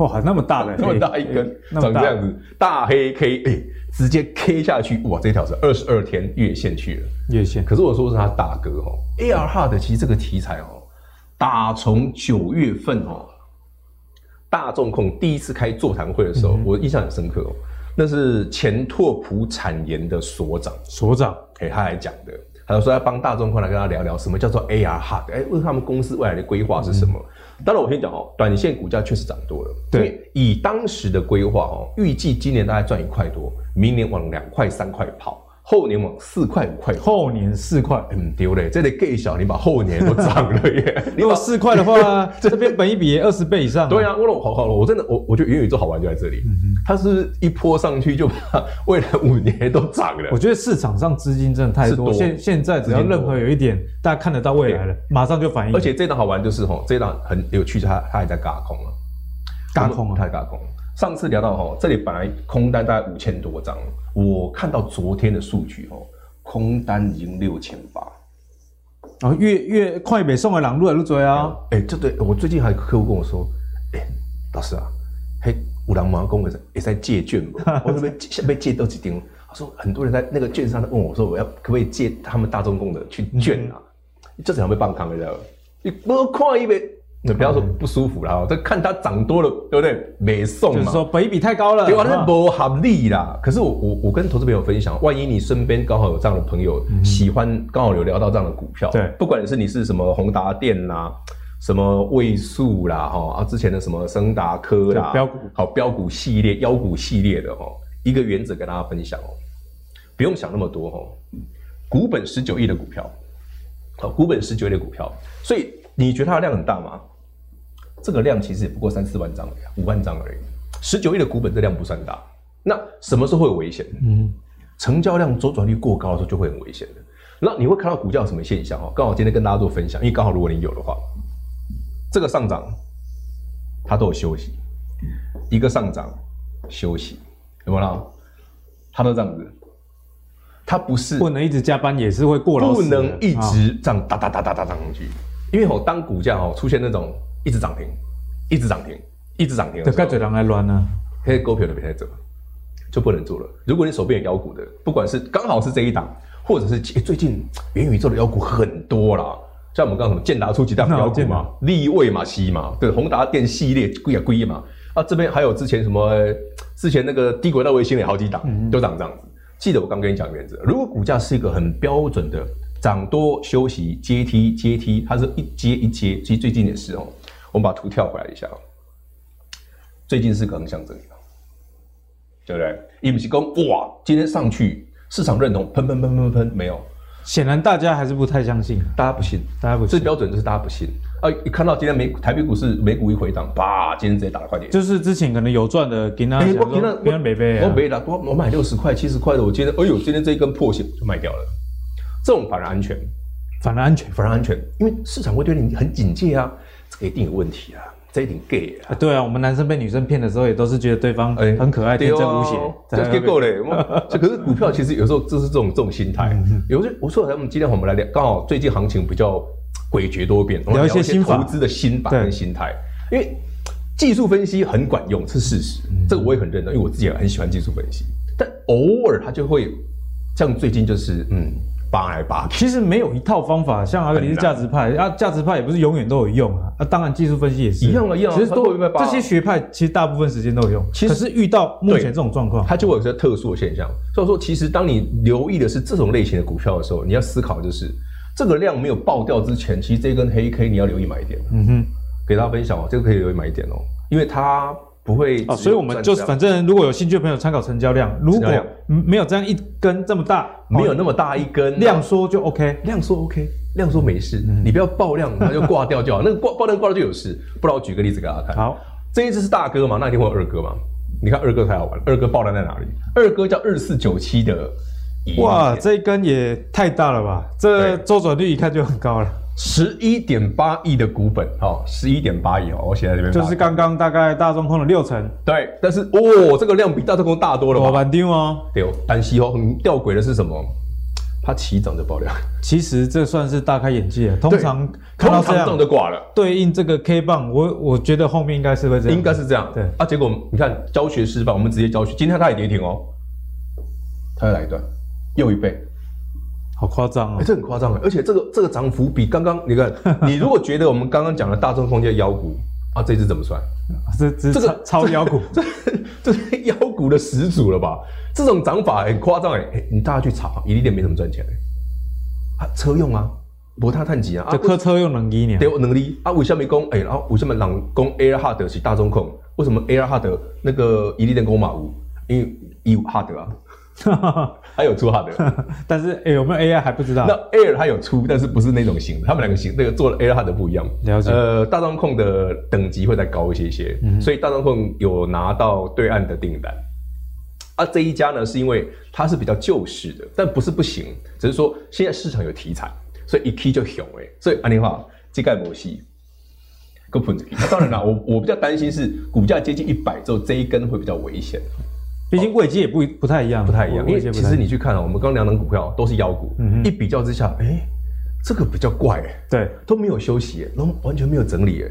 哇，那么大的，那么大一根，长这样子，大黑 K，哎，直接 K 下去，哇，这条是二十二天月线去了，月线。可是我说是他大哥哦，AR Hard 其实这个题材哦，打从九月份哦。大众控第一次开座谈会的时候，嗯、我印象很深刻哦。那是前拓普产研的所长，所长给他来讲的。他就说要帮大众控来跟他聊聊什么叫做 AR HUD，哎，问他们公司未来的规划是什么？嗯、当然，我先讲哦，短线股价确实涨多了。对，以当时的规划哦，预计今年大概赚一块多，明年往两块三块跑。后年往四块五块，后年四块，嗯，丢嘞，这里更小，你把后年都涨了耶！如果四块的话，这边本一比二十倍以上。对啊，我好好了，我真的，我我觉得元宇宙好玩就在这里，它是一波上去就把未来五年都涨了。我觉得市场上资金真的太多，现现在只要任何有一点大家看得到未来了，马上就反应。而且这档好玩就是吼，这档很有趣，它它还在轧空啊，轧空啊，它轧空。上次聊到吼，这里本来空单大概五千多张，我看到昨天的数据吼。空单已经六千八，啊，越越快北送的人越来越多啊！哎、欸，这对我最近还有客户跟我说，哎、欸，老师啊，嘿，五郎妈公也在也在借券嘛，我这边先被借到几丁，他说很多人在那个券商问我说，我要可不可以借他们大众共的去券啊？这怎样被办康的？你多看一杯。那不要说不舒服了，这看它涨多了，对不对？没送嘛，就是说本比太高了，对吧？那不合理啦。可是我我我跟投资朋友分享，万一你身边刚好有这样的朋友，喜欢刚好有聊到这样的股票，对，不管是你是什么宏达电啦，什么位数啦，哈啊之前的什么升达科啦，标股好标股系列、妖股系列的哈，一个原则跟大家分享哦，不用想那么多哦，股本十九亿的股票，好，股本十九亿的股票，所以你觉得它的量很大吗？这个量其实也不过三四万张而已，五万张而已。十九亿的股本，这量不算大。那什么时候会有危险？嗯，成交量周转率过高的时候就会很危险的。那你会看到股价有什么现象？哈，刚好今天跟大家做分享，因为刚好如果你有的话，这个上涨它都有休息，一个上涨休息，有没有？它都这样子，它不是不能一直加班，也是会过劳，不能一直这样哒哒哒哒哒上去，因为哦，当股价哦出现那种。一直涨停，一直涨停，一直涨停。这该嘴狼来乱呢？可以股票的别太走，就不能做了。如果你手边有妖股的，不管是刚好是这一档，或者是最近元宇宙的妖股很多啦，像我们刚刚什么建达出几档 妖股嘛，立位嘛，西嘛，对，宏达电系列贵啊贵嘛。啊，这边还有之前什么，之前那个低轨道卫星也好几档、嗯、都长这样子。记得我刚跟你讲原则，如果股价是一个很标准的涨多休息阶梯阶梯，它是一阶一阶，其实最近也是哦。我们把图跳回来一下，最近是个横向整理，对不对？一不是讲哇，今天上去市场认同，喷喷喷喷喷，没有。显然大家还是不太相信，大家不信，大家不信。最标准就是大家不信啊！一看到今天美台北股市美股一回档，叭，今天直接打了快点。就是之前可能有赚的，给那给那，给他买呗，我没了，我我买六十块、七十块的，我今天哎呦，今天这一根破线就卖掉了。这种反而安全，反而安全，反而安全，因为市场会对你很警戒啊，这个一定有问题啊，这一定 gay 啊。对啊，我们男生被女生骗的时候，也都是觉得对方很可爱、天真无邪，这 gay 够嘞。这可是股票其实有时候就是这种这种心态。有时我说，我们今天我们来聊，刚好最近行情比较诡谲多变，聊一些新投资的心法跟心态，因为技术分析很管用是事实，这个我也很认同，因为我自己也很喜欢技术分析，但偶尔它就会像最近就是嗯。扒来扒去，其实没有一套方法。像阿格力是价值派，啊，价值派也不是永远都有用啊。啊，当然技术分析也是一样的，一样。其实都这些学派，其实大部分时间都有用。其实是遇到目前这种状况，它就会有些特殊的现象。所以说，其实当你留意的是这种类型的股票的时候，你要思考就是这个量没有爆掉之前，其实这根黑 K 你要留意买点。嗯哼，给大家分享哦，这个可以留意买点哦，因为它。不会哦，所以我们就是反正如果有兴趣的朋友参考成交量，如果没有这样一根这么大，没有那么大一根量缩就 OK，量缩 OK，量缩没事，你不要爆量，它就挂掉就好。那个挂爆量挂掉就有事。不然我举个例子给大家看。好，这一只是大哥嘛，那一定会有二哥嘛。你看二哥才好玩，二哥爆量在哪里？二哥叫二四九七的，哇，这一根也太大了吧？这周转率一看就很高了。十一点八亿的股本，哦，十一点八亿哦，我写在这边，就是刚刚大概大中空的六成，对，但是哦，这个量比大中空大多了吧？板丢哦，对哦，但是哦，很吊诡的是什么？它起涨就爆量，其实这算是大开眼界，通常看到这样就挂了，对应这个 K 棒，我我觉得后面应该是会这样，应该是这样，对。啊，结果你看教学示范，我们直接教学，今天它也跌停哦，它又来一段，又一倍。好夸张啊！这很夸张，而且这个这个涨幅比刚刚你看，你如果觉得我们刚刚讲的大众空间妖股啊，这支怎么算？这这个超妖股，这这是妖股的始祖了吧？这种涨法很夸张哎！你大家去查，伊利店没怎么赚钱啊，车用啊，无他碳几啊，就客车用能力呢？对，能力啊，为什么讲哎？然后为什么人讲 AirHard 是大众控？为什么 AirHard 那个伊利店讲马五？因为伊有 Hard 啊。还有出哈的，但是哎，有没有 AI 还不知道。那 Air 它有出，但是不是那种型的，他们两个型那个做了 Air 哈的不一样。了解。呃，大中控的等级会再高一些些，嗯、所以大中控有拿到对岸的订单。啊，这一家呢是因为它是比较旧式的，但不是不行，只是说现在市场有题材，所以一 key 就熊哎。所以安利话，这盖模西，个盘子。那 当然了，我我比较担心是股价接近一百之后，这一根会比较危险。毕竟位阶也不不太一样，不太一样。因为其实你去看啊，我们刚刚两档股票都是妖股，一比较之下，哎，这个比较怪哎，对，都没有休息，都完全没有整理哎，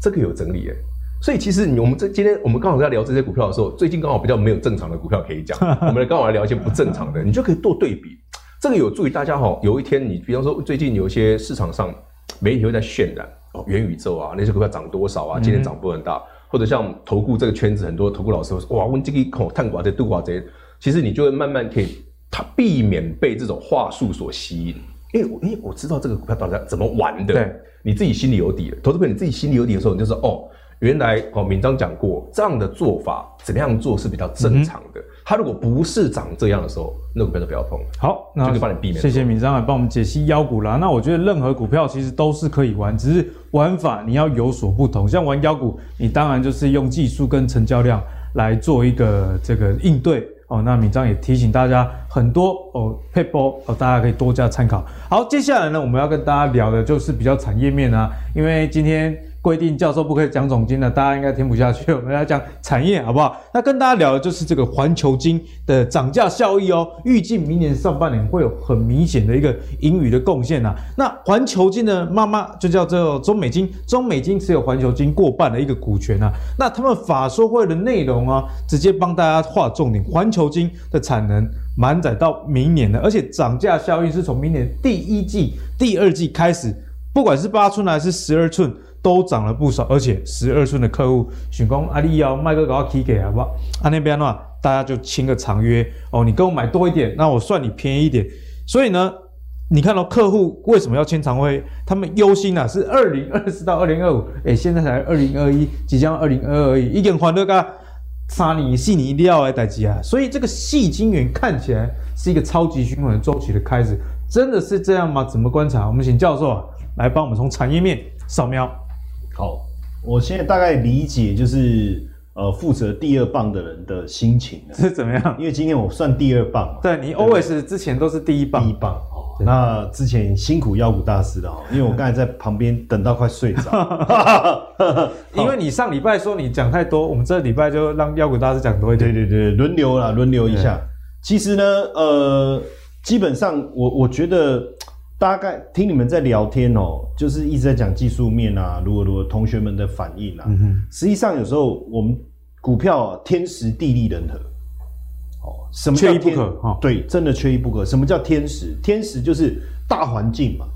这个有整理哎，所以其实我们这今天我们刚好在聊这些股票的时候，最近刚好比较没有正常的股票可以讲，我们刚好来聊一些不正常的，你就可以做对比，这个有助于大家哈。有一天你比方说最近有一些市场上媒体会在渲染哦，元宇宙啊，那些股票涨多少啊，今天涨幅很大。或者像投顾这个圈子，很多投顾老师会说：“哇，问这个一口探寡这度寡贼，其实你就会慢慢可以，他避免被这种话术所吸引。因为，因为我知道这个股票到底怎么玩的，对，你自己心里有底了。投资朋友你自己心里有底的时候，你就说：哦，原来哦，敏章讲过这样的做法，怎么样做是比较正常的。嗯、他如果不是长这样的时候，那股票就不要碰。好，那就可以帮你避免。谢谢敏章来帮我们解析妖股啦。那我觉得任何股票其实都是可以玩，只是。玩法你要有所不同，像玩妖股，你当然就是用技术跟成交量来做一个这个应对哦。那敏章也提醒大家很多哦，撇步哦，大家可以多加参考。好，接下来呢，我们要跟大家聊的就是比较产业面啊，因为今天。规定教授不可以讲总经的，大家应该听不下去。我们来讲产业好不好？那跟大家聊的就是这个环球金的涨价效益哦。预计明年上半年会有很明显的一个盈余的贡献呐。那环球金的妈妈就叫做中美金，中美金持有环球金过半的一个股权啊。那他们法说会的内容啊，直接帮大家划重点：环球金的产能满载到明年的，而且涨价效益是从明年第一季、第二季开始，不管是八寸还是十二寸。都涨了不少，而且十二寸的客户选工阿力要卖个给我 K 给好不好？啊那边的话，大家就签个长约哦，你跟我买多一点，那我算你便宜一点。所以呢，你看到客户为什么要签长约？他们忧心啊，是二零二四到二零二五，哎，现在才二零二一，即将二零二二一已，一点还得个三年四年一定要来代志啊。所以这个矽晶圆看起来是一个超级循环周期的开始，真的是这样吗？怎么观察？我们请教授啊来帮我们从产业面扫描。好，我现在大概理解就是，呃，负责第二棒的人的心情是怎么样？因为今天我算第二棒，对，你 always 之前都是第一棒，第一棒哦，那之前辛苦妖股大师了哦，因为我刚才在旁边等到快睡着。因为你上礼拜说你讲太多，我们这礼拜就让妖股大师讲多一点。对对对，轮流啦，轮流一下。其实呢，呃，基本上我我觉得大概听你们在聊天哦，就是一直在讲技术面啊，如果如果同学们的反应啊，实际上有时候我们股票、啊、天时地利人和。哦，什么叫缺一不可？哦、对，真的缺一不可。什么叫天时？天时就是大环境嘛。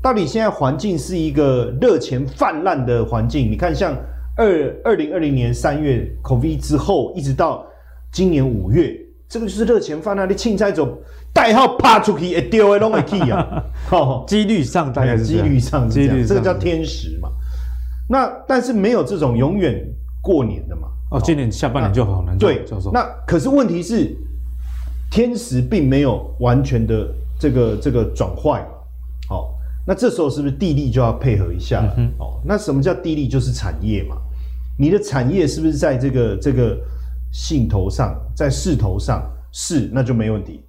到底现在环境是一个热钱泛滥的环境？你看，像二二零二零年三月 COVID 之后，一直到今年五月，这个就是热钱泛滥的青菜种代号趴出去会丢的拢会去啊。哦，几率上大概是几率上是这样，这个叫天时嘛。那但是没有这种永远过年的嘛。哦，今年下半年就好难做。对，教授。那可是问题是，天时并没有完全的这个这个转坏嘛。好，那这时候是不是地利就要配合一下？哦、那什么叫地利？就是产业嘛。你的产业是不是在这个这个兴头上，在势头上是，那就没问题。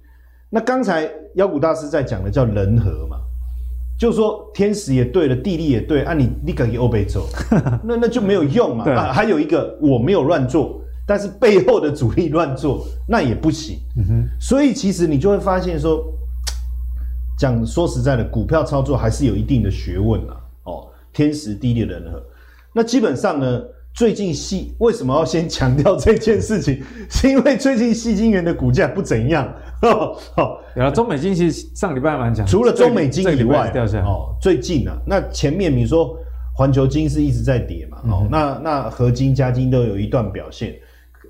那刚才妖股大师在讲的叫人和嘛。就是说天时也对了，地利也对啊你，你你敢给欧北走，那那就没有用嘛。对啊，还有一个我没有乱做，但是背后的主力乱做，那也不行。嗯哼。所以其实你就会发现说，讲说实在的，股票操作还是有一定的学问啊。哦，天时地利人和。那基本上呢，最近矽为什么要先 强调这件事情？是因为最近矽晶圆的股价不怎样。哦，好，然后中美金其实上礼拜蛮强，除了中美金以外，哦，最近啊，那前面你说环球金是一直在跌嘛，哦，那那合金、加金都有一段表现，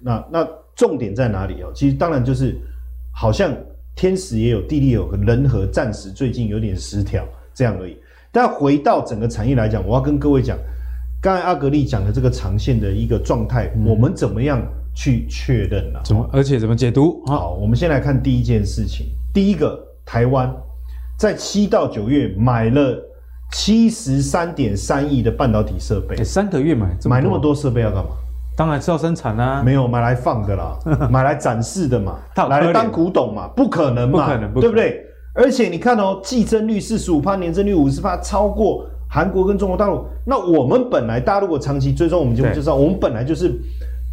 那那重点在哪里哦？其实当然就是好像天时也有，地利有，人和暂时最近有点失调这样而已。但回到整个产业来讲，我要跟各位讲，刚才阿格力讲的这个长线的一个状态，我们怎么样？去确认了，怎么？而且怎么解读？好，我们先来看第一件事情。第一个，台湾在七到九月买了七十三点三亿的半导体设备。三个月买买那么多设备要干嘛？当然是要生产啦。没有买来放的啦，买来展示的嘛，来当古董嘛？不可能嘛？不可能，对不对？而且你看哦，季增率四十五趴，年增率五十趴，超过韩国跟中国大陆。那我们本来大家如果长期追踪我们节目就知道，我们本来就是。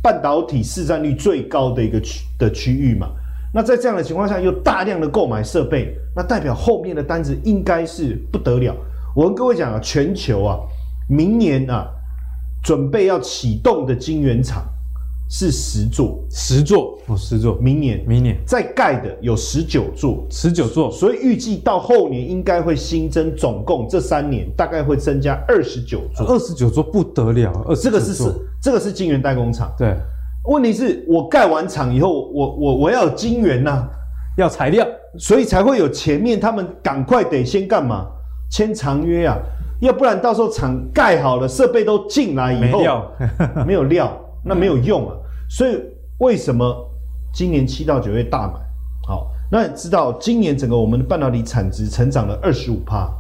半导体市占率最高的一个区的区域嘛，那在这样的情况下又大量的购买设备，那代表后面的单子应该是不得了。我跟各位讲啊，全球啊，明年啊，准备要启动的晶圆厂。是十座，十座哦，十座。明年，明年再盖的有十九座，十九座。所以预计到后年应该会新增，总共这三年大概会增加二十九座。二十九座不得了，呃这个是是这个是金源代工厂。对，问题是我盖完厂以后，我我我要有晶圆呐，要材料，所以才会有前面他们赶快得先干嘛？签长约啊，要不然到时候厂盖好了，设备都进来以后，没，没有料，那没有用啊。所以为什么今年七到九月大买？好，那你知道今年整个我们的半导体产值成长了二十五帕，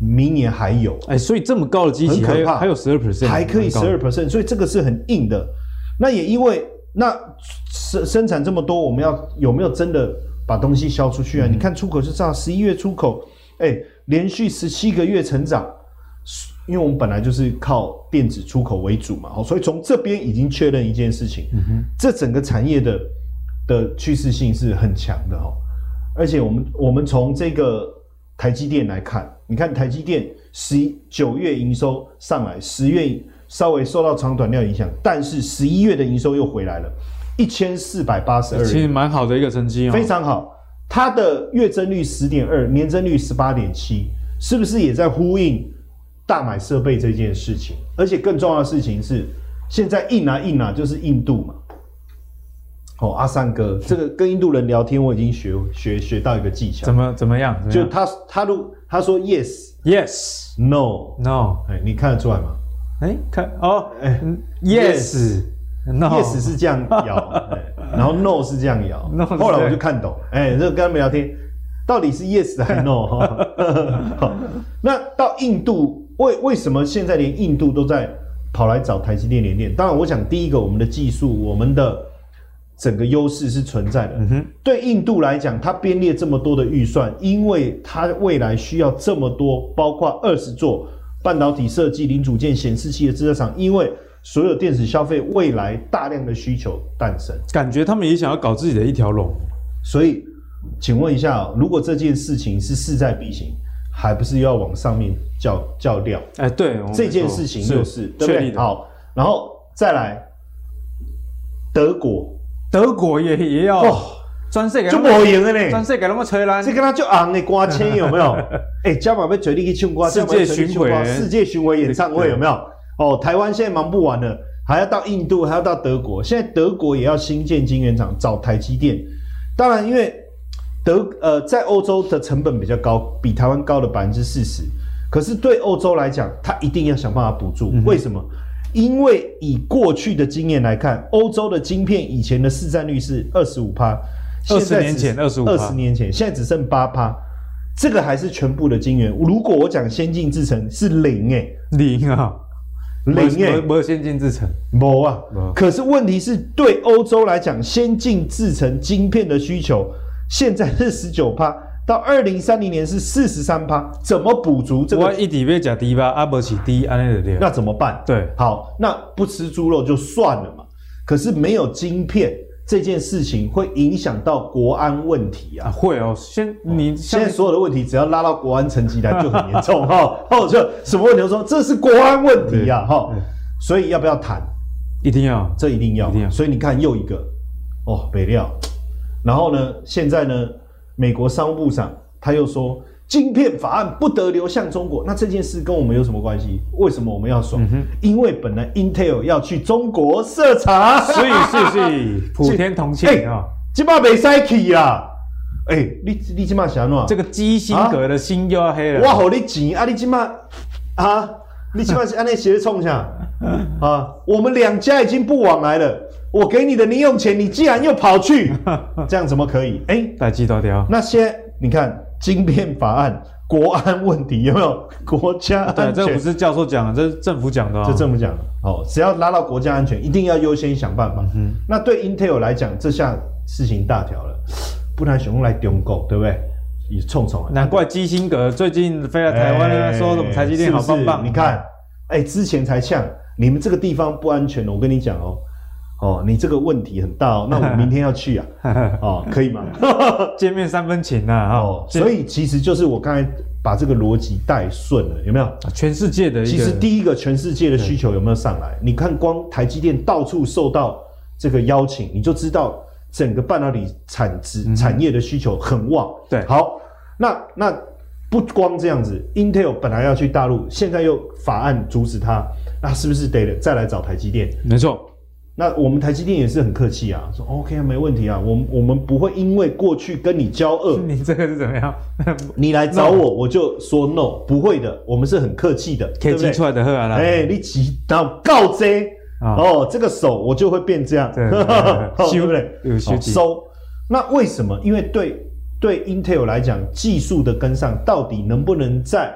明年还有哎，所以这么高的基期还有还有十二 percent，还可以十二 percent，所以这个是很硬的。那也因为那生生产这么多，我们要有没有真的把东西销出去啊？嗯、你看出口就知道，十一月出口哎，连续十七个月成长。因为我们本来就是靠电子出口为主嘛，所以从这边已经确认一件事情，嗯、这整个产业的的趋势性是很强的哦。而且我们我们从这个台积电来看，你看台积电十九月营收上来，十月稍微受到长短料影响，但是十一月的营收又回来了，一千四百八十二，其实蛮好的一个成绩哦，非常好。它的月增率十点二，年增率十八点七，是不是也在呼应？大买设备这件事情，而且更重要的事情是，现在印啊印啊，就是印度嘛。哦，阿三哥，这个跟印度人聊天，我已经学学学到一个技巧。怎么怎么样？就他他如他说 yes yes no no，哎，你看得出来吗？哎，看哦，哎，yes no yes 是这样摇，然后 no 是这样摇。后来我就看懂，哎，这个跟他们聊天，到底是 yes 还是 no？好，那到印度。为为什么现在连印度都在跑来找台积电联电？当然，我想第一个，我们的技术，我们的整个优势是存在的。嗯哼，对印度来讲，它编列这么多的预算，因为它未来需要这么多，包括二十座半导体设计、零组件、显示器的制造厂，因为所有电子消费未来大量的需求诞生，感觉他们也想要搞自己的一条龙。所以，请问一下，如果这件事情是势在必行，还不是又要往上面叫叫料？哎，对，这件事情就是，是对不对？好，然后再来，德国，德国也也要哦，专设给就不赢了呢，专设给他们吹烂，这跟他就昂的刮签有没有？哎，加码被嘴里去唱歌，世界巡回，世界巡回演唱会有没有？哦，台湾现在忙不完了，还要到印度，还要到德国，现在德国也要新建晶圆厂，找台积电。当然，因为德呃在欧洲的成本比较高，比台湾高了百分之四十。可是对欧洲来讲，它一定要想办法补助。嗯、为什么？因为以过去的经验来看，欧洲的晶片以前的市占率是二十五趴，二十年前二十五，二十年前现在只剩八趴。这个还是全部的晶圆。如果我讲先进制程是零诶、欸，零啊。零诶，没有先进制程，没啊。可是问题是对欧洲来讲，先进制程晶片的需求现在是十九趴，到二零三零年是四十三趴，怎么补足这个？我一底被讲低吧，阿伯起低，安内的那怎么办？对，好，那不吃猪肉就算了嘛。可是没有晶片。这件事情会影响到国安问题啊！会哦，先你现在所有的问题只要拉到国安层级来就很严重哈。哦，就什么问题都说这是国安问题啊哈。所以要不要谈？一定要，这一定要，一定要。所以你看又一个哦，北料。然后呢，现在呢，美国商务部长他又说。晶片法案不得流向中国，那这件事跟我们有什么关系？为什么我们要爽？嗯、因为本来 Intel 要去中国设厂，所以是是 普天同庆啊！今嘛没塞去啊！哎、欸，你你今嘛想弄这个基辛格的心又要黑了。我给你钱啊！你今嘛啊？你今嘛是按那斜冲下啊？我们两家已经不往来了。我给你的零用钱，你既然又跑去，这样怎么可以？哎、欸，大鸡刀条。那些你看。晶片法案、国安问题有没有国家安全？对，这不是教授讲的，这是政府讲的、哦。这政府讲的。哦，只要拉到国家安全，一定要优先想办法。嗯，那对 Intel 来讲，这下事情大条了，不然熊来中国，对不对？也冲冲。难怪基辛格最近飞来台湾，欸、说什么台积电好棒棒。是是你看，哎、欸，之前才呛你们这个地方不安全，我跟你讲哦。哦，你这个问题很大哦，那我明天要去啊，哦，可以吗？见面三分情啊，哦，所以其实就是我刚才把这个逻辑带顺了，有没有？全世界的，其实第一个全世界的需求有没有上来？你看光台积电到处受到这个邀请，你就知道整个半导体产值产业的需求很旺。对，好，那那不光这样子，Intel 本来要去大陆，现在又法案阻止他，那是不是得再来找台积电？没错。那我们台积电也是很客气啊，说 OK 啊，没问题啊，我们我们不会因为过去跟你交恶，你这个是怎么样？你来找我.我就说 no，不会的，我们是很客气的，可以寄出来的，哎、欸，你急到告知哦，这个手我就会变这样，对 不对？收。那为什么？因为对对 Intel 来讲，技术的跟上到底能不能在？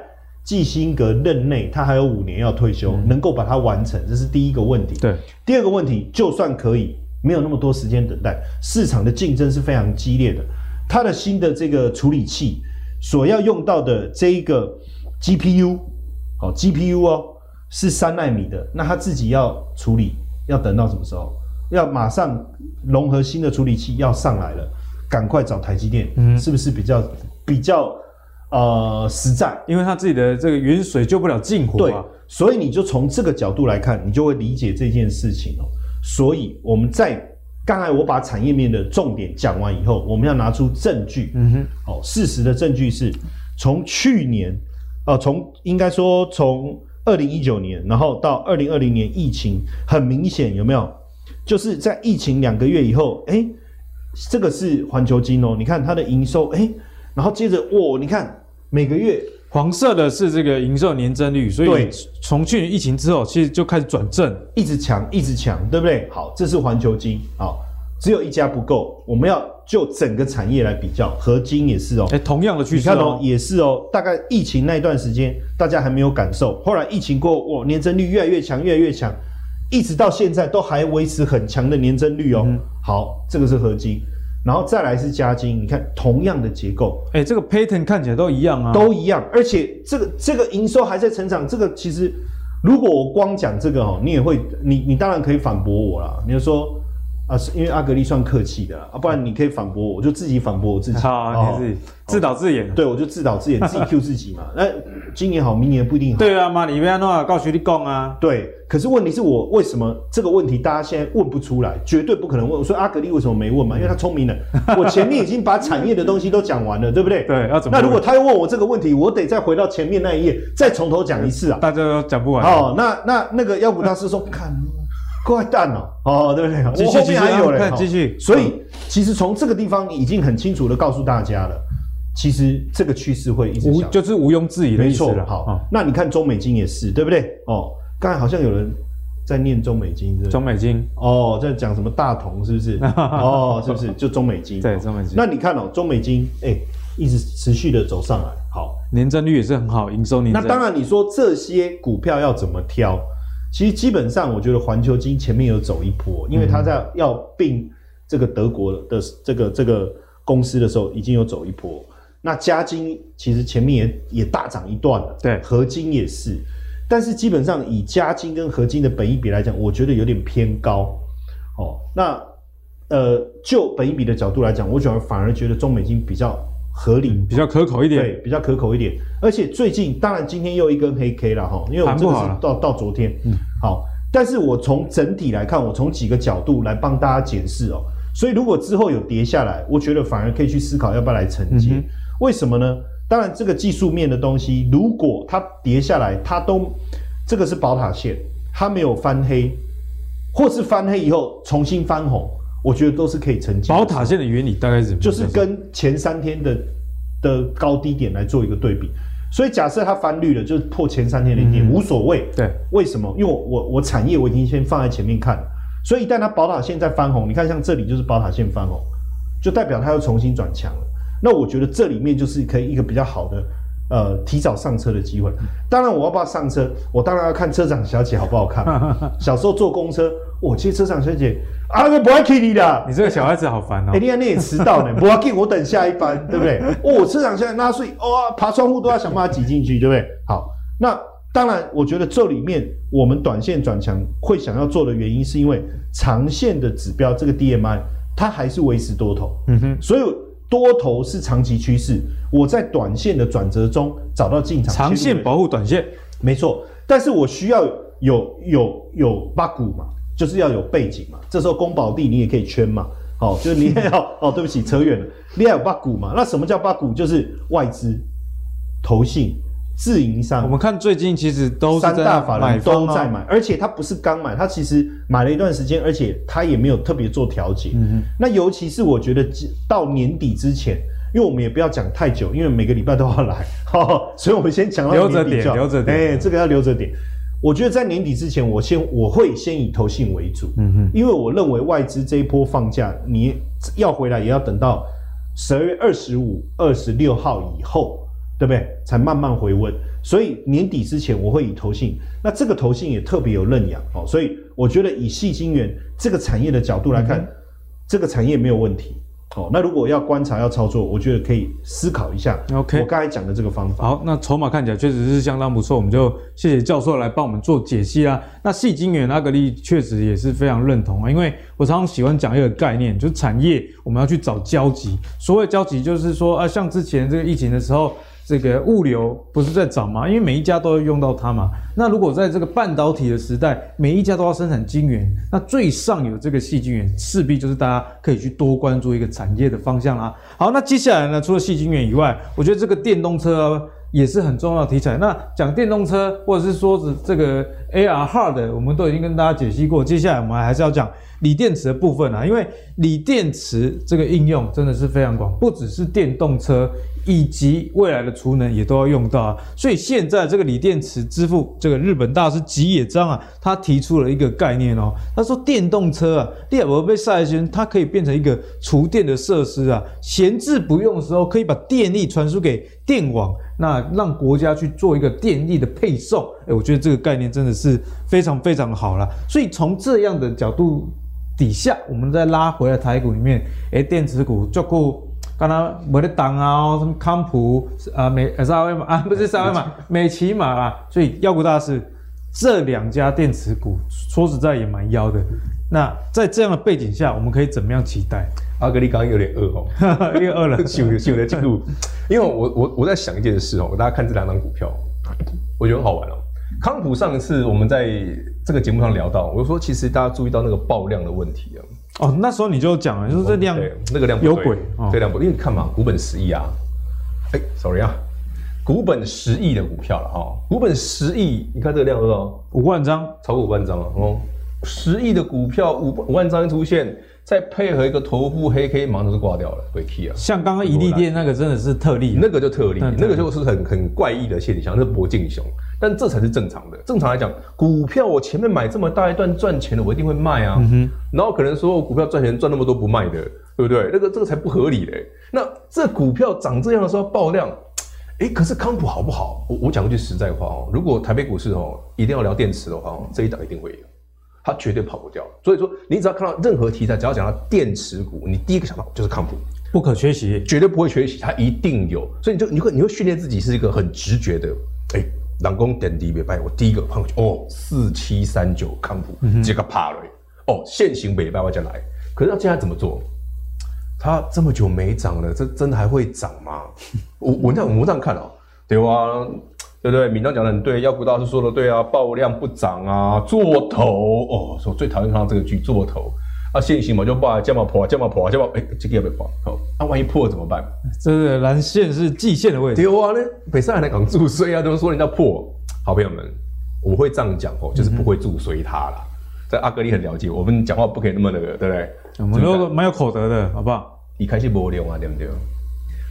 基辛格任内，他还有五年要退休，嗯、能够把它完成，这是第一个问题。对，第二个问题，就算可以，没有那么多时间等待，市场的竞争是非常激烈的。它的新的这个处理器所要用到的这一个 GPU，好 GPU 哦，是三纳米的，那他自己要处理，要等到什么时候？要马上融合新的处理器要上来了，赶快找台积电，嗯，是不是比较比较？呃，实在，因为他自己的这个远水救不了近火，啊，对，所以你就从这个角度来看，你就会理解这件事情哦。所以我们在刚才我把产业面的重点讲完以后，我们要拿出证据。嗯哼，好，事实的证据是从去年，呃，从应该说从二零一九年，然后到二零二零年疫情，很明显有没有？就是在疫情两个月以后，哎，这个是环球金哦，你看它的营收，哎，然后接着哇，你看。每个月。黄色的是这个营收年增率，所以从去年疫情之后，其实就开始转正，一直强，一直强，对不对？好，这是环球金，好，只有一家不够，我们要就整个产业来比较，合金也是哦，哎，同样的趋势，你看哦，也是哦，大概疫情那一段时间，大家还没有感受，后来疫情过后，哇，年增率越来越强，越来越强，一直到现在都还维持很强的年增率哦。嗯、好，这个是合金，然后再来是加金，你看同样的结构，哎、欸，这个 pattern 看起来都一样啊，都一样，而且这个这个营收还在成长，这个其实如果我光讲这个哦，你也会，你你当然可以反驳我啦，你就说。啊，是因为阿格力算客气的啊，不然你可以反驳我，我就自己反驳我自己。好、啊，你自己自导自演。对，我就自导自演，自己 Q 自己嘛。那今年好，明年不一定好。对啊，妈，你不要弄告诉你讲啊。对，可是问题是我为什么这个问题大家现在问不出来？绝对不可能问。我说阿格力为什么没问嘛？因为他聪明了。我前面已经把产业的东西都讲完了，对不对？对，要怎么？那如果他又问我这个问题，我得再回到前面那一页，再从头讲一次啊。大家都讲不完。哦，那那那个要不大师说 看。怪蛋哦，哦，对不对？继续我后面还有嘞，继续。所以其实从这个地方已经很清楚的告诉大家了，其实这个趋势会一直小，就是毋庸置疑的意思了。好，那你看中美金也是，对不对？哦，刚才好像有人在念中美金是，中美金哦，在讲什么大同是不是？哦，是不是？就中美金，对，中美金。那你看哦，中美金哎，一直持续的走上来，好，年增率也是很好，营收年。那当然，你说这些股票要怎么挑？其实基本上，我觉得环球金前面有走一波，因为他在要并这个德国的这个这个公司的时候，已经有走一波。那嘉金其实前面也也大涨一段了，对，合金也是。但是基本上以嘉金跟合金的本益比来讲，我觉得有点偏高。哦，那呃，就本益比的角度来讲，我反而反而觉得中美金比较。合理，比较可口一点，对，比较可口一点。而且最近，当然今天又一根黑 K 了哈，因为我们这个是到到昨天，嗯，好。但是我从整体来看，我从几个角度来帮大家解释哦。所以如果之后有跌下来，我觉得反而可以去思考要不要来承接。嗯、为什么呢？当然这个技术面的东西，如果它跌下来，它都这个是宝塔线，它没有翻黑，或是翻黑以后重新翻红。我觉得都是可以承接。宝塔线的原理大概是什么？就是跟前三天的的高低点来做一个对比。所以假设它翻绿了，就是破前三天的低点，嗯、无所谓。对，为什么？因为我我我产业我已经先放在前面看，所以一旦它宝塔线再翻红，你看像这里就是宝塔线翻红，就代表它要重新转强了。那我觉得这里面就是可以一个比较好的呃提早上车的机会。当然我要不要上车，我当然要看车长小姐好不好看。小时候坐公车，我其实车长小姐。啊，我不爱听你的。你这个小孩子好烦哦。哎、欸，你看你也迟到呢，不要紧，我等下一班，对不对？哦，车长现在纳税，哦，爬窗户都要想办法挤进去，对不对？好，那当然，我觉得这里面我们短线转强会想要做的原因，是因为长线的指标这个 DMI 它还是维持多头，嗯哼，所以多头是长期趋势。我在短线的转折中找到进场，长线保护短线，没错。但是我需要有有有八股嘛。就是要有背景嘛，这时候宫保地你也可以圈嘛，好、哦，就是你也要 哦，对不起，扯远了，你要有八股嘛，那什么叫八股？就是外资、投信、自营商。我们看最近其实都三大法人都在买，而且他不是刚买，他其实买了一段时间，而且他也没有特别做调节。那尤其是我觉得到年底之前，因为我们也不要讲太久，因为每个礼拜都要来，所以我们先讲到。留着点，留着点，哎，这个要留着点。我觉得在年底之前，我先我会先以投信为主，嗯哼，因为我认为外资这一波放假，你要回来也要等到十二月二十五、二十六号以后，对不对？才慢慢回温。所以年底之前，我会以投信，那这个投信也特别有认养哦。所以我觉得以细晶圆这个产业的角度来看，嗯、这个产业没有问题。哦，那如果要观察要操作，我觉得可以思考一下。OK，我刚才讲的这个方法。好，那筹码看起来确实是相当不错，我们就谢谢教授来帮我们做解析啊。那细晶圆阿格力确实也是非常认同啊，因为我常常喜欢讲一个概念，就是产业我们要去找交集。所谓交集，就是说啊，像之前这个疫情的时候。这个物流不是在涨吗？因为每一家都要用到它嘛。那如果在这个半导体的时代，每一家都要生产晶圆，那最上游这个细晶圆势必就是大家可以去多关注一个产业的方向啦。好，那接下来呢，除了细晶圆以外，我觉得这个电动车也是很重要的题材。那讲电动车或者是说是这个 AR Hard，我们都已经跟大家解析过。接下来我们还是要讲锂电池的部分啊，因为锂电池这个应用真的是非常广，不只是电动车。以及未来的储能也都要用到啊。所以现在这个锂电池之父，这个日本大师吉野彰啊，他提出了一个概念哦，他说电动车啊，电不被晒先，它可以变成一个储电的设施啊，闲置不用的时候可以把电力传输给电网，那让国家去做一个电力的配送。哎，我觉得这个概念真的是非常非常好了。所以从这样的角度。底下，我们再拉回来台股里面，哎，电池股就够，刚刚没得挡啊，什么康普啊，美三威嘛啊，不是三威嘛，美琪玛啊，所以妖股大师这两家电池股，说实在也蛮妖的。那在这样的背景下，我们可以怎么样期待？阿格力刚刚有点饿哦，有点饿了，秀秀的进入，因为我我我在想一件事哦，大家看这两张股票，我觉得很好玩哦。康普上一次我们在这个节目上聊到，我就说其实大家注意到那个爆量的问题啊。哦，那时候你就讲了，就是这量、哦、那个量有鬼，这、哦、量不，因为你看嘛，股本十亿啊，哎，sorry 啊，股本十亿的股票了哈、哦，股本十亿，你看这个量多少？五万张，超过五万张了哦，十亿的股票五五万张一出现。再配合一个头部黑 K，马上就挂掉了，鬼 K 啊！像刚刚一利电那个真的是特例，那个就特例，那个就是很很怪异的现象，那是博进熊，但这才是正常的。正常来讲，股票我前面买这么大一段赚钱的，我一定会卖啊。嗯、然后可能说我股票赚钱赚那么多不卖的，对不对？那个这个才不合理嘞。那这股票涨这样的时候爆量，哎，可是康普好不好？我我讲句实在话哦，如果台北股市哦一定要聊电池的话，这一档一定会有。它绝对跑不掉，所以说你只要看到任何题材，只要讲到电池股，你第一个想到就是康普，不可缺席，绝对不会缺席，它一定有。所以你就你会你会训练自己是一个很直觉的，哎、欸，人工点滴别拜，我第一个碰过去，哦，四七三九康普，这个怕了，哦，现行别拜我再来。可是要接下来怎么做？它这么久没涨了，这真的还会涨吗？我我这样我们这样看啊，对吧？对不对？敏章讲的很对，妖股大师说的对啊，爆量不涨啊，做头哦，我最讨厌看到这个句做头啊，现行嘛就爆，加码破，这么破，这么哎，这个要被破，好，那、啊、万一破了怎么办？这是蓝线是季线的位置，对啊，那北上来讲注水啊，都说人家破，好朋友们，我会这样讲哦，就是不会注水它啦。在、嗯、阿格力很了解，我们讲话不可以那么那个，对不对？我们都蛮有口德的，好不好？你开始没量啊，对不对？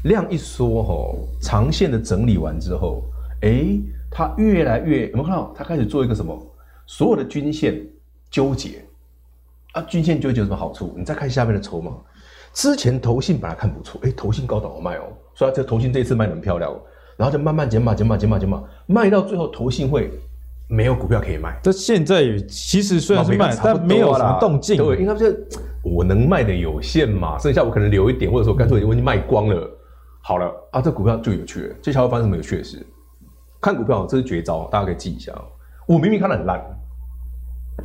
量一说吼，长线的整理完之后。哎，它越来越有没有看到？它开始做一个什么？所有的均线纠结啊，均线纠结有什么好处？你再看下面的筹码，之前投信本来看不错，哎，投信高档我卖哦，所以这投信这一次卖得很漂亮哦，然后就慢慢减码、减码、减码、减码，卖到最后投信会没有股票可以卖。这现在其实虽然是卖，但没有什么动静。对，因为这我能卖的有限嘛，剩下我可能留一点，或者说干脆我已经卖光了。好了啊，这股票就有趣了，接下来会发生什么有趣的事？看股票，这是绝招，大家可以记一下。我明明看的很烂，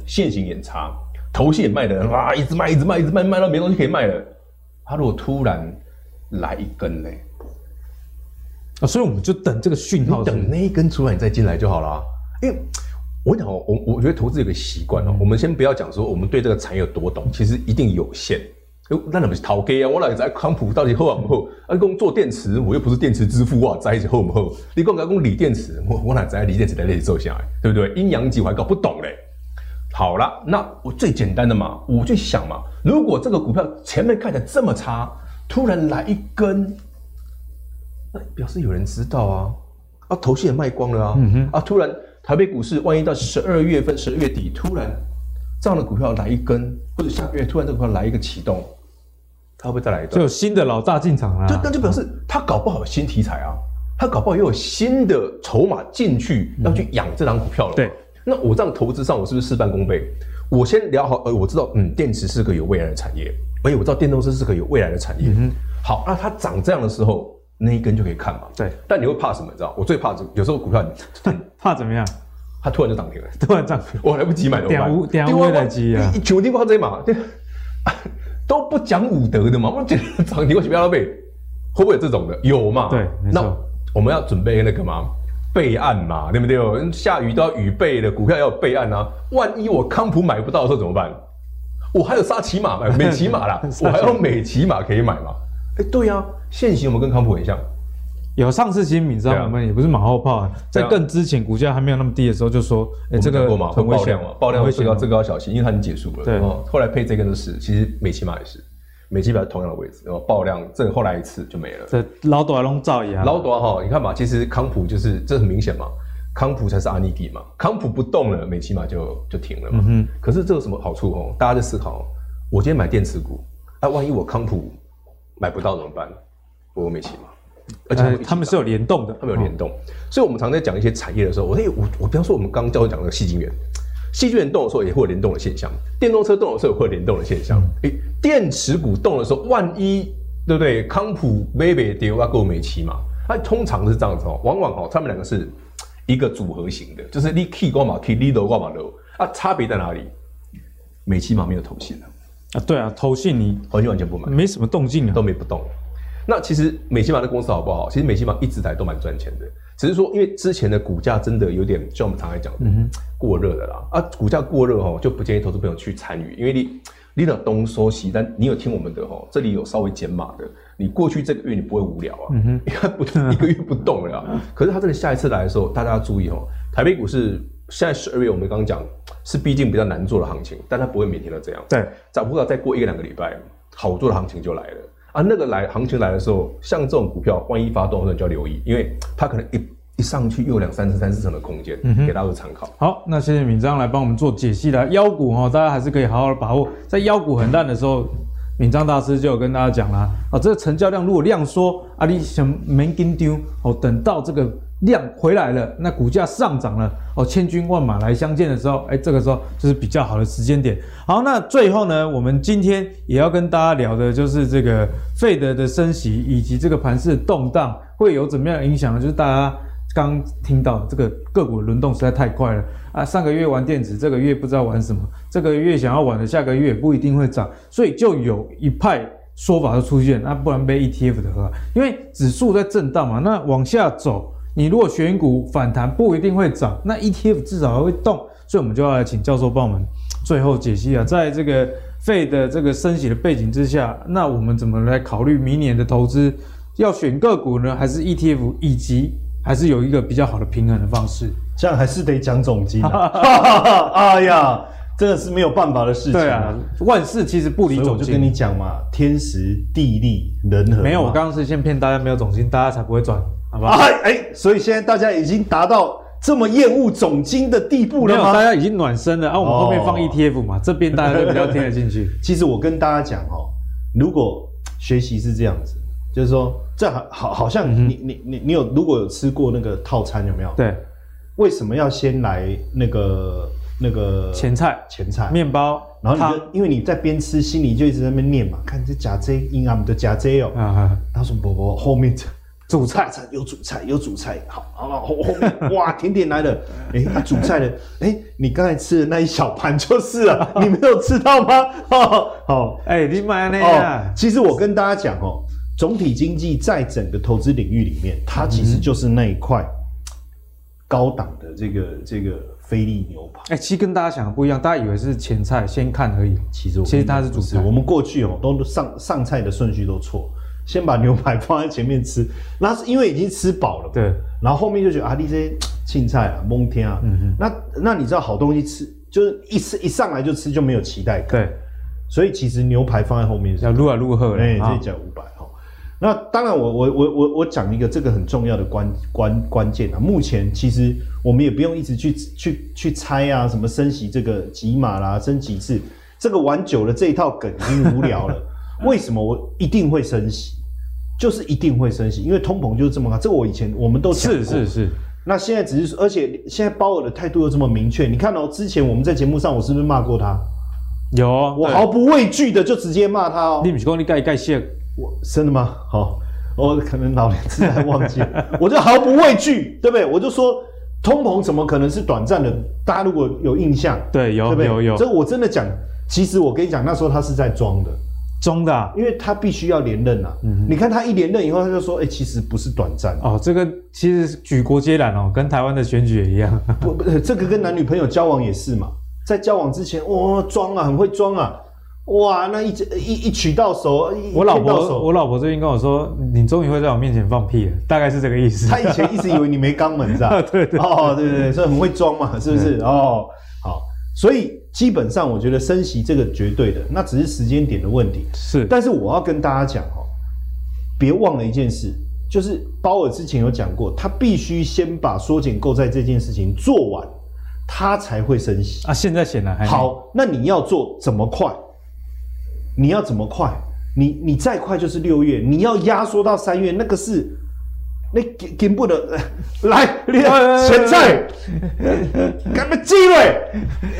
线型也差，头线也卖的哇，一直卖，一直卖，一直卖，卖到没东西可以卖了。他如果突然来一根呢？啊，所以我们就等这个讯号，等那一根出来，你再进来就好了。因为我讲，我我觉得投资有个习惯哦，我们先不要讲说我们对这个产业有多懂，其实一定有限。那怎么是逃给啊？我哪在康普到底好不厚？啊，你讲做电池，我又不是电池之父啊，在一起好不厚？你讲讲讲锂电池，我我哪在锂电池在那里做下来，对不对？阴阳极我还搞不懂嘞。好了，那我最简单的嘛，我就想嘛，如果这个股票前面看起来这么差，突然来一根，那表示有人知道啊，啊，头绪也卖光了啊，嗯哼，啊，突然台北股市万一到十二月份、十二月底突然这样的股票来一根，或者下个月突然这个股票来一个启动。它会不会再来一段？就有新的老大进场了，就那就表示他搞不好有新题材啊，他搞不好又有新的筹码进去要去养这张股票了。对，那我这样投资上我是不是事半功倍？我先聊好，呃，我知道，嗯，电池是个有未来的产业，而且我知道电动车是个有未来的产业。嗯，好，那它涨这样的时候，那一根就可以看嘛。对，但你会怕什么？你知道？我最怕这有时候股票你 怕怎么样？它突然就涨停了，突然涨，我来不及买的，点五点五来及啊！你九天挂这嘛？都不讲武德的嘛？我觉得涨停为什么要被？会不会有这种的？有嘛？对，那我们要准备那个嘛备案嘛，对不对？下雨都要雨备的，股票要备案啊。万一我康普买不到的时候怎么办？我还有沙琪玛买美琪玛啦，我还有美琪玛可以买嘛？哎，对呀、啊，现行我们跟康普很像。有上次新你知道吗？我们也不是马后炮啊，在更之前股价还没有那么低的时候，就说，哎，这个很危险嘛，爆量会这个这个要小心，因为它已经结束了。对，后来配这个的是，其实美琪玛也是，美琪玛同样的位置，然后爆量，这后来一次就没了。这老大龙造一样，老大哈，你看嘛，其实康普就是这很明显嘛，康普才是阿尼迪嘛，康普不动了，美琪玛就就停了嘛。嗯、可是这有什么好处哦？大家在思考，我今天买电池股，那、啊、万一我康普买不到怎么办？我有美琪玛，而且他们是有联动的，他们有联动，哦、所以我们常在讲一些产业的时候，我我我比方说我们刚刚教授讲那个矽晶圆。矽晶圆动的时候也会有联动的现象，电动车动的时候也会有联动的现象。哎、嗯，电池股动的时候，万一对不对？康普、baby 跌啊，够美琪嘛？它通常是这样子哦，往往哦，他们两个是一个组合型的，就是你 key 挂嘛 key，你都挂嘛都啊，差别在哪里？美琪嘛没有投信了啊，对啊，投信你完全完全不买，没什么动静啊，都没不动。那其实美琪玛的公司好不好？其实美琪玛一直来都蛮赚钱的，只是说因为之前的股价真的有点，像我们常来讲，嗯、哼过热的啦。啊，股价过热哈，就不建议投资朋友去参与，因为你你有东收西，但你有听我们的哈，这里有稍微减码的，你过去这个月你不会无聊啊，嗯、哼因为不一个月不动了啊。可是它这里下一次来的时候，大家要注意哦，台北股市现在十二月我们刚刚讲是毕竟比较难做的行情，但它不会每天都这样。对，找不到再过一个两个礼拜，好做的行情就来了。啊，那个来行情来的时候，像这种股票，万一发动的时候，你就要留意，因为它可能一一上去又有两三成、三四成的空间，嗯、给大家做参考。好，那谢谢敏章来帮我们做解析的妖股哈，大家还是可以好好的把握，在妖股很烂的时候，敏章大师就有跟大家讲啦，啊，这个成交量如果量缩，啊，你想没跟丢哦，等到这个。量回来了，那股价上涨了哦，千军万马来相见的时候，哎，这个时候就是比较好的时间点。好，那最后呢，我们今天也要跟大家聊的就是这个费德的升息以及这个盘势动荡会有怎么样的影响呢？就是大家刚听到这个个股轮动实在太快了啊，上个月玩电子，这个月不知道玩什么，这个月想要玩的，下个月不一定会涨，所以就有一派说法就出现，那不然被 ETF 的喝，因为指数在震荡嘛，那往下走。你如果选股反弹不一定会涨，那 ETF 至少还会动，所以我们就要来请教授帮我们最后解析啊，在这个 Fed 的这个升息的背景之下，那我们怎么来考虑明年的投资？要选个股呢，还是 ETF，以及还是有一个比较好的平衡的方式？这样还是得讲总金啊！哎呀，真的是没有办法的事情。对啊，万事其实不离总经。我就跟你讲嘛，天时地利人和。没有，我刚刚是先骗大家没有总金，大家才不会赚。好吧，哎哎，所以现在大家已经达到这么厌恶总经的地步了吗？大家已经暖身了啊！我们后面放 ETF 嘛，哦、这边大家都比较听得进去。其实我跟大家讲哦，如果学习是这样子，就是说，这好好好像你、嗯、你你你有如果有吃过那个套餐有没有？对，为什么要先来那个那个前菜？前菜面包，然后你就因为你在边吃，心里就一直在那边念嘛，看这假 J 阴暗的假 J 哦。啊他说不不后面。主菜有主菜有主菜，好，好，后后面哇，甜点来了，哎、欸，主菜的，哎、欸，你刚才吃的那一小盘就是啊，你没有吃到吗？好，哎、欸，你买那个，其实我跟大家讲哦，总体经济在整个投资领域里面，它其实就是那一块高档的这个这个菲力牛排。哎、欸，其实跟大家想的不一样，大家以为是前菜先看而已，其实其实它是主菜。我们过去哦，都上上菜的顺序都错。先把牛排放在前面吃，那是因为已经吃饱了。对，然后后面就觉得啊，这些青菜啊，蒙天啊。嗯哼。那那你知道好东西吃，就是一吃一上来就吃就没有期待感。对。所以其实牛排放在后面是要撸啊撸喝。哎，这讲五百哈。那当然我，我我我我我讲一个这个很重要的关关关键啊。目前其实我们也不用一直去去去猜啊，什么升息这个几码啦，升几次，这个玩久了这一套梗已经无聊了。为什么我一定会升息？就是一定会升息，因为通膨就是这么高。这个我以前我们都讲过。是是是。那现在只是，而且现在鲍尔的态度又这么明确。你看哦，之前我们在节目上，我是不是骂过他？有，哦，我毫不畏惧的就直接骂他哦。你不是说你盖一盖线？我真的吗？好，我可能老年痴呆忘记了。我就毫不畏惧，对不对？我就说通膨怎么可能是短暂的？大家如果有印象，对，有，对不对？有有。这我真的讲，其实我跟你讲，那时候他是在装的。中的、啊，因为他必须要连任啊。嗯，你看他一连任以后，他就说：“哎、欸，其实不是短暂哦，这个其实举国皆然哦，跟台湾的选举也一样。不不，这个跟男女朋友交往也是嘛，在交往之前，哇，装啊，很会装啊，哇，那一一一娶到手，我老婆，我老婆最近跟我说，你终于会在我面前放屁了，大概是这个意思。他以前一直以为你没肛门，是吧？对对，对，哦，对对对，所以很会装嘛，是不是？对哦，好。所以基本上我觉得升息这个绝对的，那只是时间点的问题。是，但是我要跟大家讲哦，别忘了一件事，就是鲍尔之前有讲过，他必须先把缩减购债这件事情做完，他才会升息啊。现在显然还好，那你要做怎么快？你要怎么快？你你再快就是六月，你要压缩到三月，那个是。你根根本的来，你现在干嘛机会？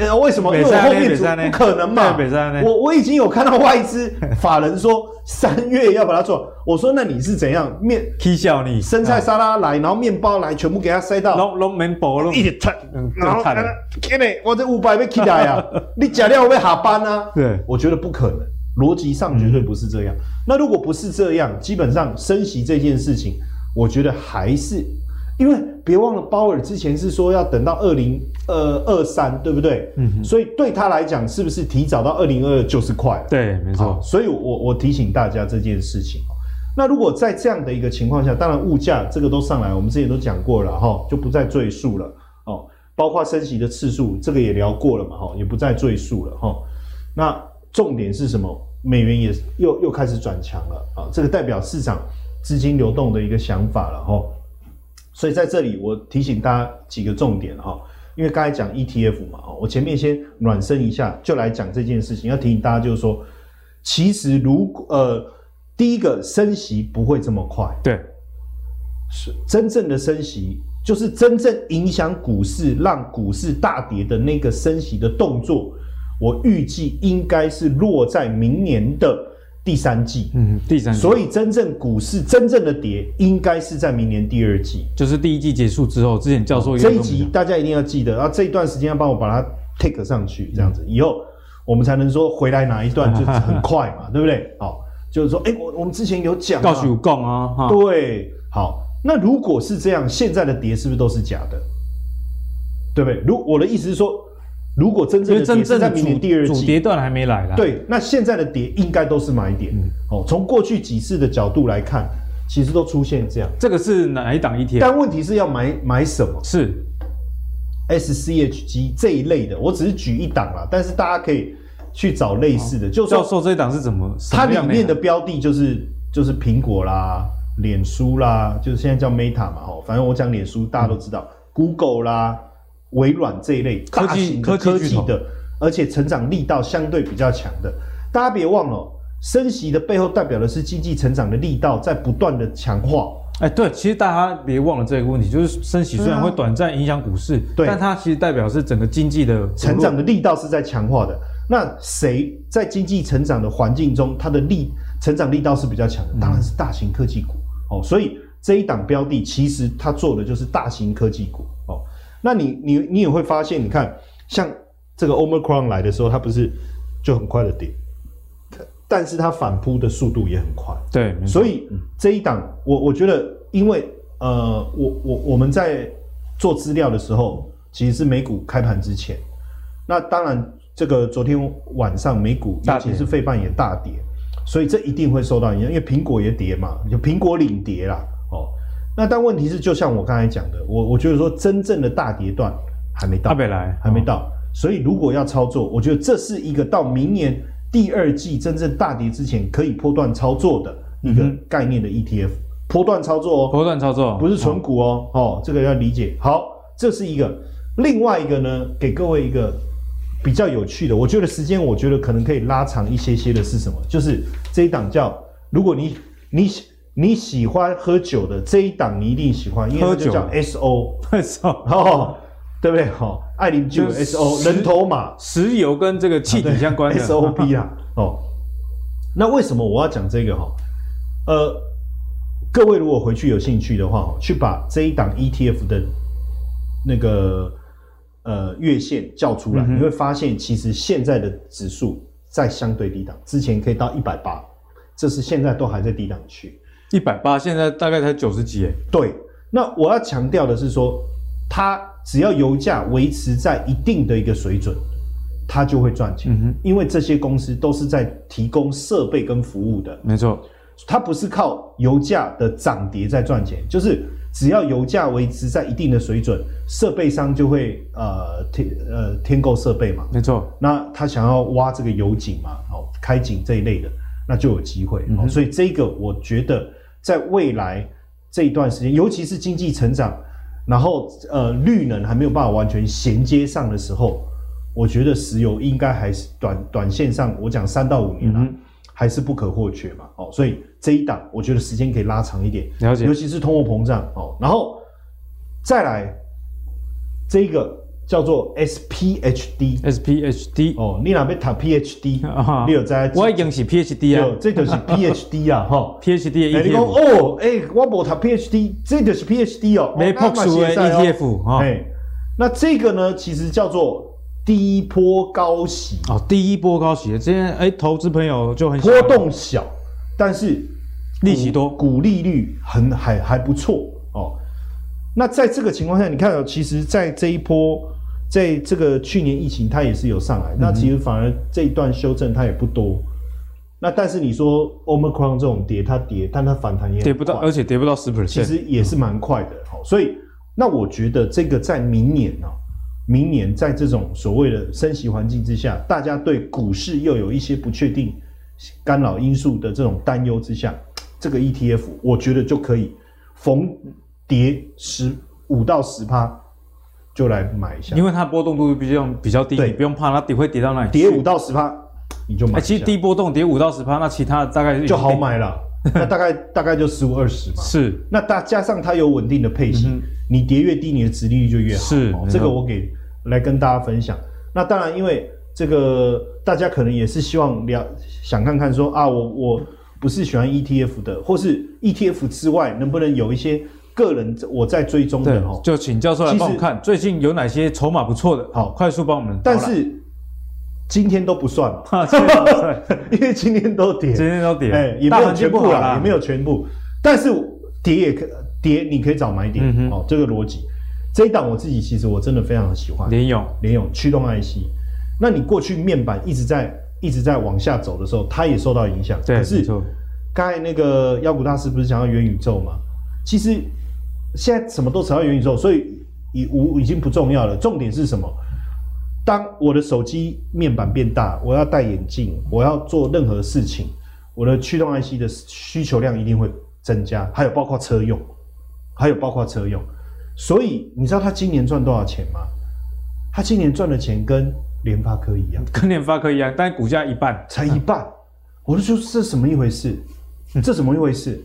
呃，为什么？因为我后面不可能嘛。我我已经有看到外资法人说三月要把它做。我说那你是怎样面？踢笑你生菜沙拉来，然后面包来，全部给它塞到。龙龙面包拢。一直拆，然后天哪，我这五百被踢来啊！你假料我被下班啊？对，我觉得不可能，逻辑上绝对不是这样。那如果不是这样，基本上升息这件事情。我觉得还是，因为别忘了鲍尔之前是说要等到二零二二三，对不对？所以对他来讲，是不是提早到二零二二就是快了？对，没错。所以我我提醒大家这件事情。那如果在这样的一个情况下，当然物价这个都上来，我们之前都讲过了哈，就不再赘述了哦。包括升息的次数，这个也聊过了嘛哈，也不再赘述了哈。那重点是什么？美元也又又开始转强了啊，这个代表市场。资金流动的一个想法了哈，所以在这里我提醒大家几个重点哈，因为刚才讲 ETF 嘛，我前面先暖身一下，就来讲这件事情。要提醒大家就是说，其实如果呃，第一个升息不会这么快，对，是真正的升息，就是真正影响股市、让股市大跌的那个升息的动作，我预计应该是落在明年的。第三季，嗯，第三季，所以真正股市真正的跌，应该是在明年第二季，就是第一季结束之后。之前教授这一集大家一定要记得，然后这一段时间要帮我把它 take 上去，这样子以后我们才能说回来哪一段就很快嘛，对不对？好，就是说，哎，我我们之前有讲，告诉有讲啊，对，好，那如果是这样，现在的跌是不是都是假的？对不对？如我的意思是说。如果真正的跌是在明年第二季，主跌段还没来啦。对，那现在的跌应该都是买点。嗯、哦，从过去几次的角度来看，其实都出现这样。这个是哪一档 ETF？但问题是要买买什么？是 SCHG 这一类的。我只是举一档啦，但是大家可以去找类似的。哦、就教授这一档是怎么？它里面的标的就是就是苹果啦、脸书啦，就是现在叫 Meta 嘛。哦，反正我讲脸书，大家都知道。嗯、Google 啦。微软这一类大型的科技的，而且成长力道相对比较强的，大家别忘了，升息的背后代表的是经济成长的力道在不断的强化。哎，对，其实大家别忘了这个问题，就是升息虽然会短暂影响股市，对，但它其实代表是整个经济的成长的力道是在强化的。那谁在经济成长的环境中，它的力成长力道是比较强的？当然是大型科技股哦。所以这一档标的其实它做的就是大型科技股哦。那你你你也会发现，你看像这个 Omicron 来的时候，它不是就很快的跌，但是它反扑的速度也很快。对，所以这一档我我觉得，因为呃，我我我们在做资料的时候，其实是美股开盘之前。那当然，这个昨天晚上美股尤其是费半也大跌，所以这一定会受到影响，因为苹果也跌嘛，就苹果领跌啦。哦。那但问题是，就像我刚才讲的，我我觉得说真正的大跌段还没到，还没来，还没到。所以如果要操作，我觉得这是一个到明年第二季真正大跌之前可以波段操作的一个概念的 ETF，波段操作哦，波段操作不是纯股哦，哦，这个要理解。好，这是一个。另外一个呢，给各位一个比较有趣的，我觉得时间我觉得可能可以拉长一些些的是什么？就是这一档叫，如果你你。你喜欢喝酒的这一档，你一定喜欢，因为就叫 S O S O，哦，对不对？好，爱邻居 S O 人头马，石油跟这个气体相关的 S O P 啊。哦，那为什么我要讲这个哈？呃，各位如果回去有兴趣的话，去把这一档 E T F 的那个呃月线叫出来，嗯、你会发现其实现在的指数在相对低档，之前可以到一百八，这是现在都还在低档区。一百八，现在大概才九十几哎。对，那我要强调的是说，它只要油价维持在一定的一个水准，它就会赚钱。嗯哼，因为这些公司都是在提供设备跟服务的。没错，它不是靠油价的涨跌在赚钱，就是只要油价维持在一定的水准，设备商就会呃添呃添购设备嘛，没错。那他想要挖这个油井嘛，哦，开井这一类的，那就有机会。嗯、所以这个我觉得在未来这一段时间，尤其是经济成长，然后呃绿能还没有办法完全衔接上的时候，我觉得石油应该还是短短线上，我讲三到五年啊。嗯还是不可或缺嘛，哦，所以这一档我觉得时间可以拉长一点，了解，尤其是通货膨胀哦，然后再来这个叫做 SPHD，SPHD 哦，你那边读 PhD，你有在？我已经是 PhD 啊，这就是 PhD 啊，哈，PhD 的 ETF。你讲哦，哎，我无读 PhD，这就是 PhD 哦，没朴素的 ETF 哈，哎，那这个呢，其实叫做。低波高息。哦，低波高息，这些哎，投资朋友就很波动小，但是利息多，股利率很还还不错哦。那在这个情况下，你看哦，其实，在这一波，在这个去年疫情，它也是有上来，嗯、那其实反而这一段修正它也不多。那但是你说 Omicron 这种跌，它跌，但它反弹也跌不到，而且跌不到十 percent，其实也是蛮快的。好、嗯，所以那我觉得这个在明年呢、啊。明年在这种所谓的升息环境之下，大家对股市又有一些不确定干扰因素的这种担忧之下，这个 ETF 我觉得就可以逢跌十五到十趴就来买一下，因为它波动度比较比较低，对，你不用怕它跌会跌到哪里，跌五到十趴你就买。其实低波动跌五到十趴，那其他大概就好买了，那大概大概就十五二十嘛。是，那大加上它有稳定的配息，嗯、你跌越低，你的殖利率就越好。是，这个我给。来跟大家分享。那当然，因为这个大家可能也是希望了想看看说啊，我我不是喜欢 ETF 的，或是 ETF 之外，能不能有一些个人我在追踪的哦？就请教授来帮我看，最近有哪些筹码不错的？好，快速帮我们。但是今天都不算嘛，因为今天都跌，今天都跌，哎，也没有全部啦，也没有全部。但是跌也可跌，你可以找买点哦，这个逻辑。这一档我自己其实我真的非常的喜欢联勇联勇驱动 IC，那你过去面板一直在一直在往下走的时候，它也受到影响。对，可是刚才那个妖股大师不是讲到元宇宙吗？其实现在什么都扯到元宇宙，所以已无已经不重要了。重点是什么？当我的手机面板变大，我要戴眼镜，我要做任何事情，我的驱动 IC 的需求量一定会增加，还有包括车用，还有包括车用。所以你知道他今年赚多少钱吗？他今年赚的钱跟联发科一样，跟联发科一样，但股价一半，才一半。我就说这什么一回事？这怎么一回事？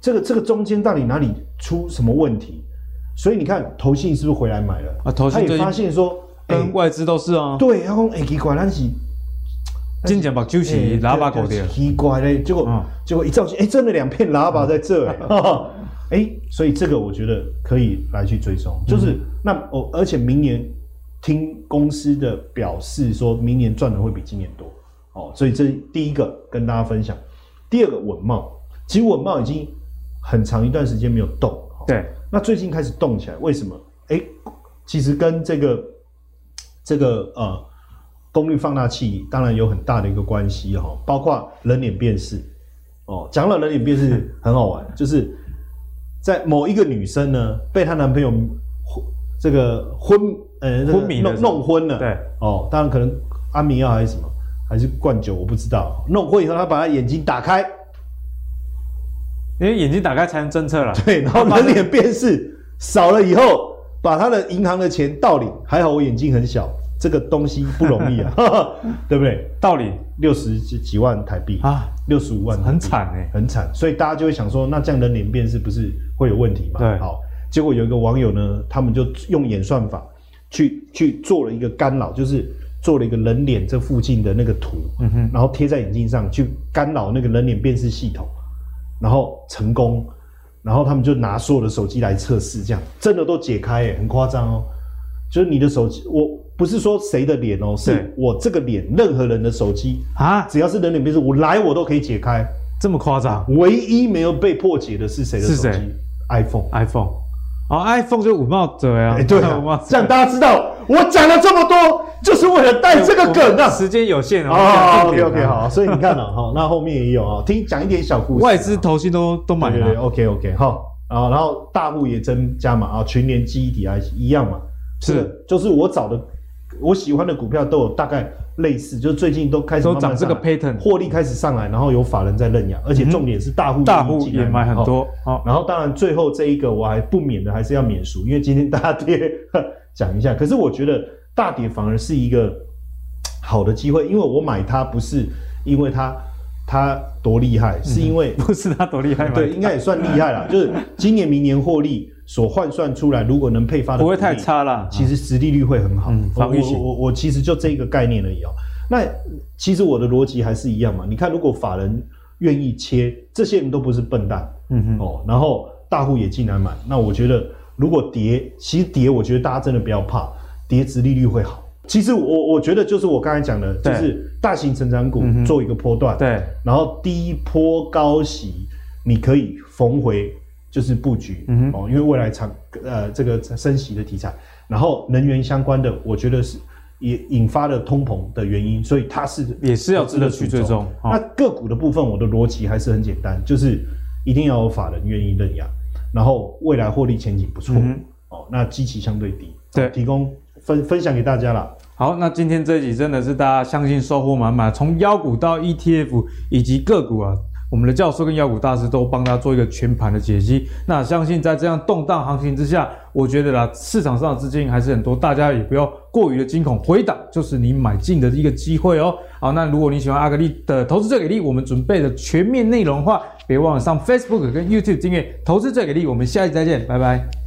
这个这个中间到底哪里出什么问题？所以你看投信是不是回来买了啊？投信他也发现说，跟外资都是啊。对，他说哎，奇怪，那是金奖把就是喇叭狗的，奇怪嘞。结果结果一照镜，哎，真的两片喇叭在这里。哎、欸，所以这个我觉得可以来去追踪，就是、嗯、那哦，而且明年听公司的表示，说明年赚的会比今年多哦，所以这第一个跟大家分享。第二个稳懋，其实稳懋已经很长一段时间没有动，对，那最近开始动起来，为什么？哎、欸，其实跟这个这个呃功率放大器当然有很大的一个关系哈，包括人脸辨识哦，讲了人脸辨识 很好玩，就是。在某一个女生呢，被她男朋友这个昏呃昏迷弄弄昏了，对哦，当然可能安眠药还是什么，还是灌酒，我不知道。弄昏以后，她把她眼睛打开，因为眼睛打开才能侦测了。对，然后人脸辨识少了以后，把他的银行的钱盗领。还好我眼睛很小。这个东西不容易啊，对不对？盗领六十几几万台币啊，六十五万，很惨哎、欸，很惨。所以大家就会想说，那这样的脸辨识不是会有问题吗？对，好。结果有一个网友呢，他们就用演算法去去做了一个干扰，就是做了一个人脸这附近的那个图，嗯哼，然后贴在眼镜上去干扰那个人脸辨识系统，然后成功，然后他们就拿所有的手机来测试，这样真的都解开哎、欸，很夸张哦。就是你的手机，我不是说谁的脸哦、喔，是我这个脸，任何人的手机啊，只要是人脸辨识，我来我都可以解开，这么夸张？唯一没有被破解的是谁的手机？iPhone，iPhone，哦，iPhone 就稳懋者呀，哎，对啊，这样大家知道，我讲了这么多，就是为了带这个梗啊。时间有限哦，OK OK 好，所以你看 了哈，那后面也有啊，听讲一点小故事，外资投信都都买了，对对，OK OK 好，然后然后大户也增加嘛，啊，群联记忆体还一样嘛，是，就是我找的我喜欢的股票都有大概类似，就是最近都开始都涨这个 pattern，获利开始上来，然后有法人在认养，而且重点是大户大户也买很多，好，然后当然最后这一个我还不免的还是要免俗，因为今天大跌 讲一下，可是我觉得大跌反而是一个好的机会，因为我买它不是因为它。它多厉害，是因为、嗯、不是它多厉害吗？对，应该也算厉害啦。就是今年、明年获利所换算出来，如果能配发的，不会太差啦。其实实利率会很好。嗯，我我我我其实就这个概念而已哦、喔。那其实我的逻辑还是一样嘛。你看，如果法人愿意切，这些人都不是笨蛋。嗯哼。哦，然后大户也进来买，那我觉得如果跌，其实跌，我觉得大家真的不要怕，跌值利率会好。其实我我觉得就是我刚才讲的，就是大型成长股做一个波段，对，然后低波高息，你可以逢回就是布局，嗯哦，因为未来长呃这个升息的题材，然后能源相关的，我觉得是也引发了通膨的原因，所以它是也是要值得去追踪。那个股的部分，我的逻辑还是很简单，就是一定要有法人愿意认养，然后未来获利前景不错，哦，那基期相对低，对，提供。分分享给大家了。好，那今天这一集真的是大家相信收获满满，从妖股到 ETF 以及个股啊，我们的教授跟妖股大师都帮他做一个全盘的解析。那相信在这样动荡行情之下，我觉得啦，市场上的资金还是很多，大家也不要过于的惊恐，回档就是你买进的一个机会哦。好，那如果你喜欢阿格力的投资最给力，我们准备的全面内容的话，别忘了上 Facebook 跟 YouTube 订阅投资最给力。我们下一期再见，拜拜。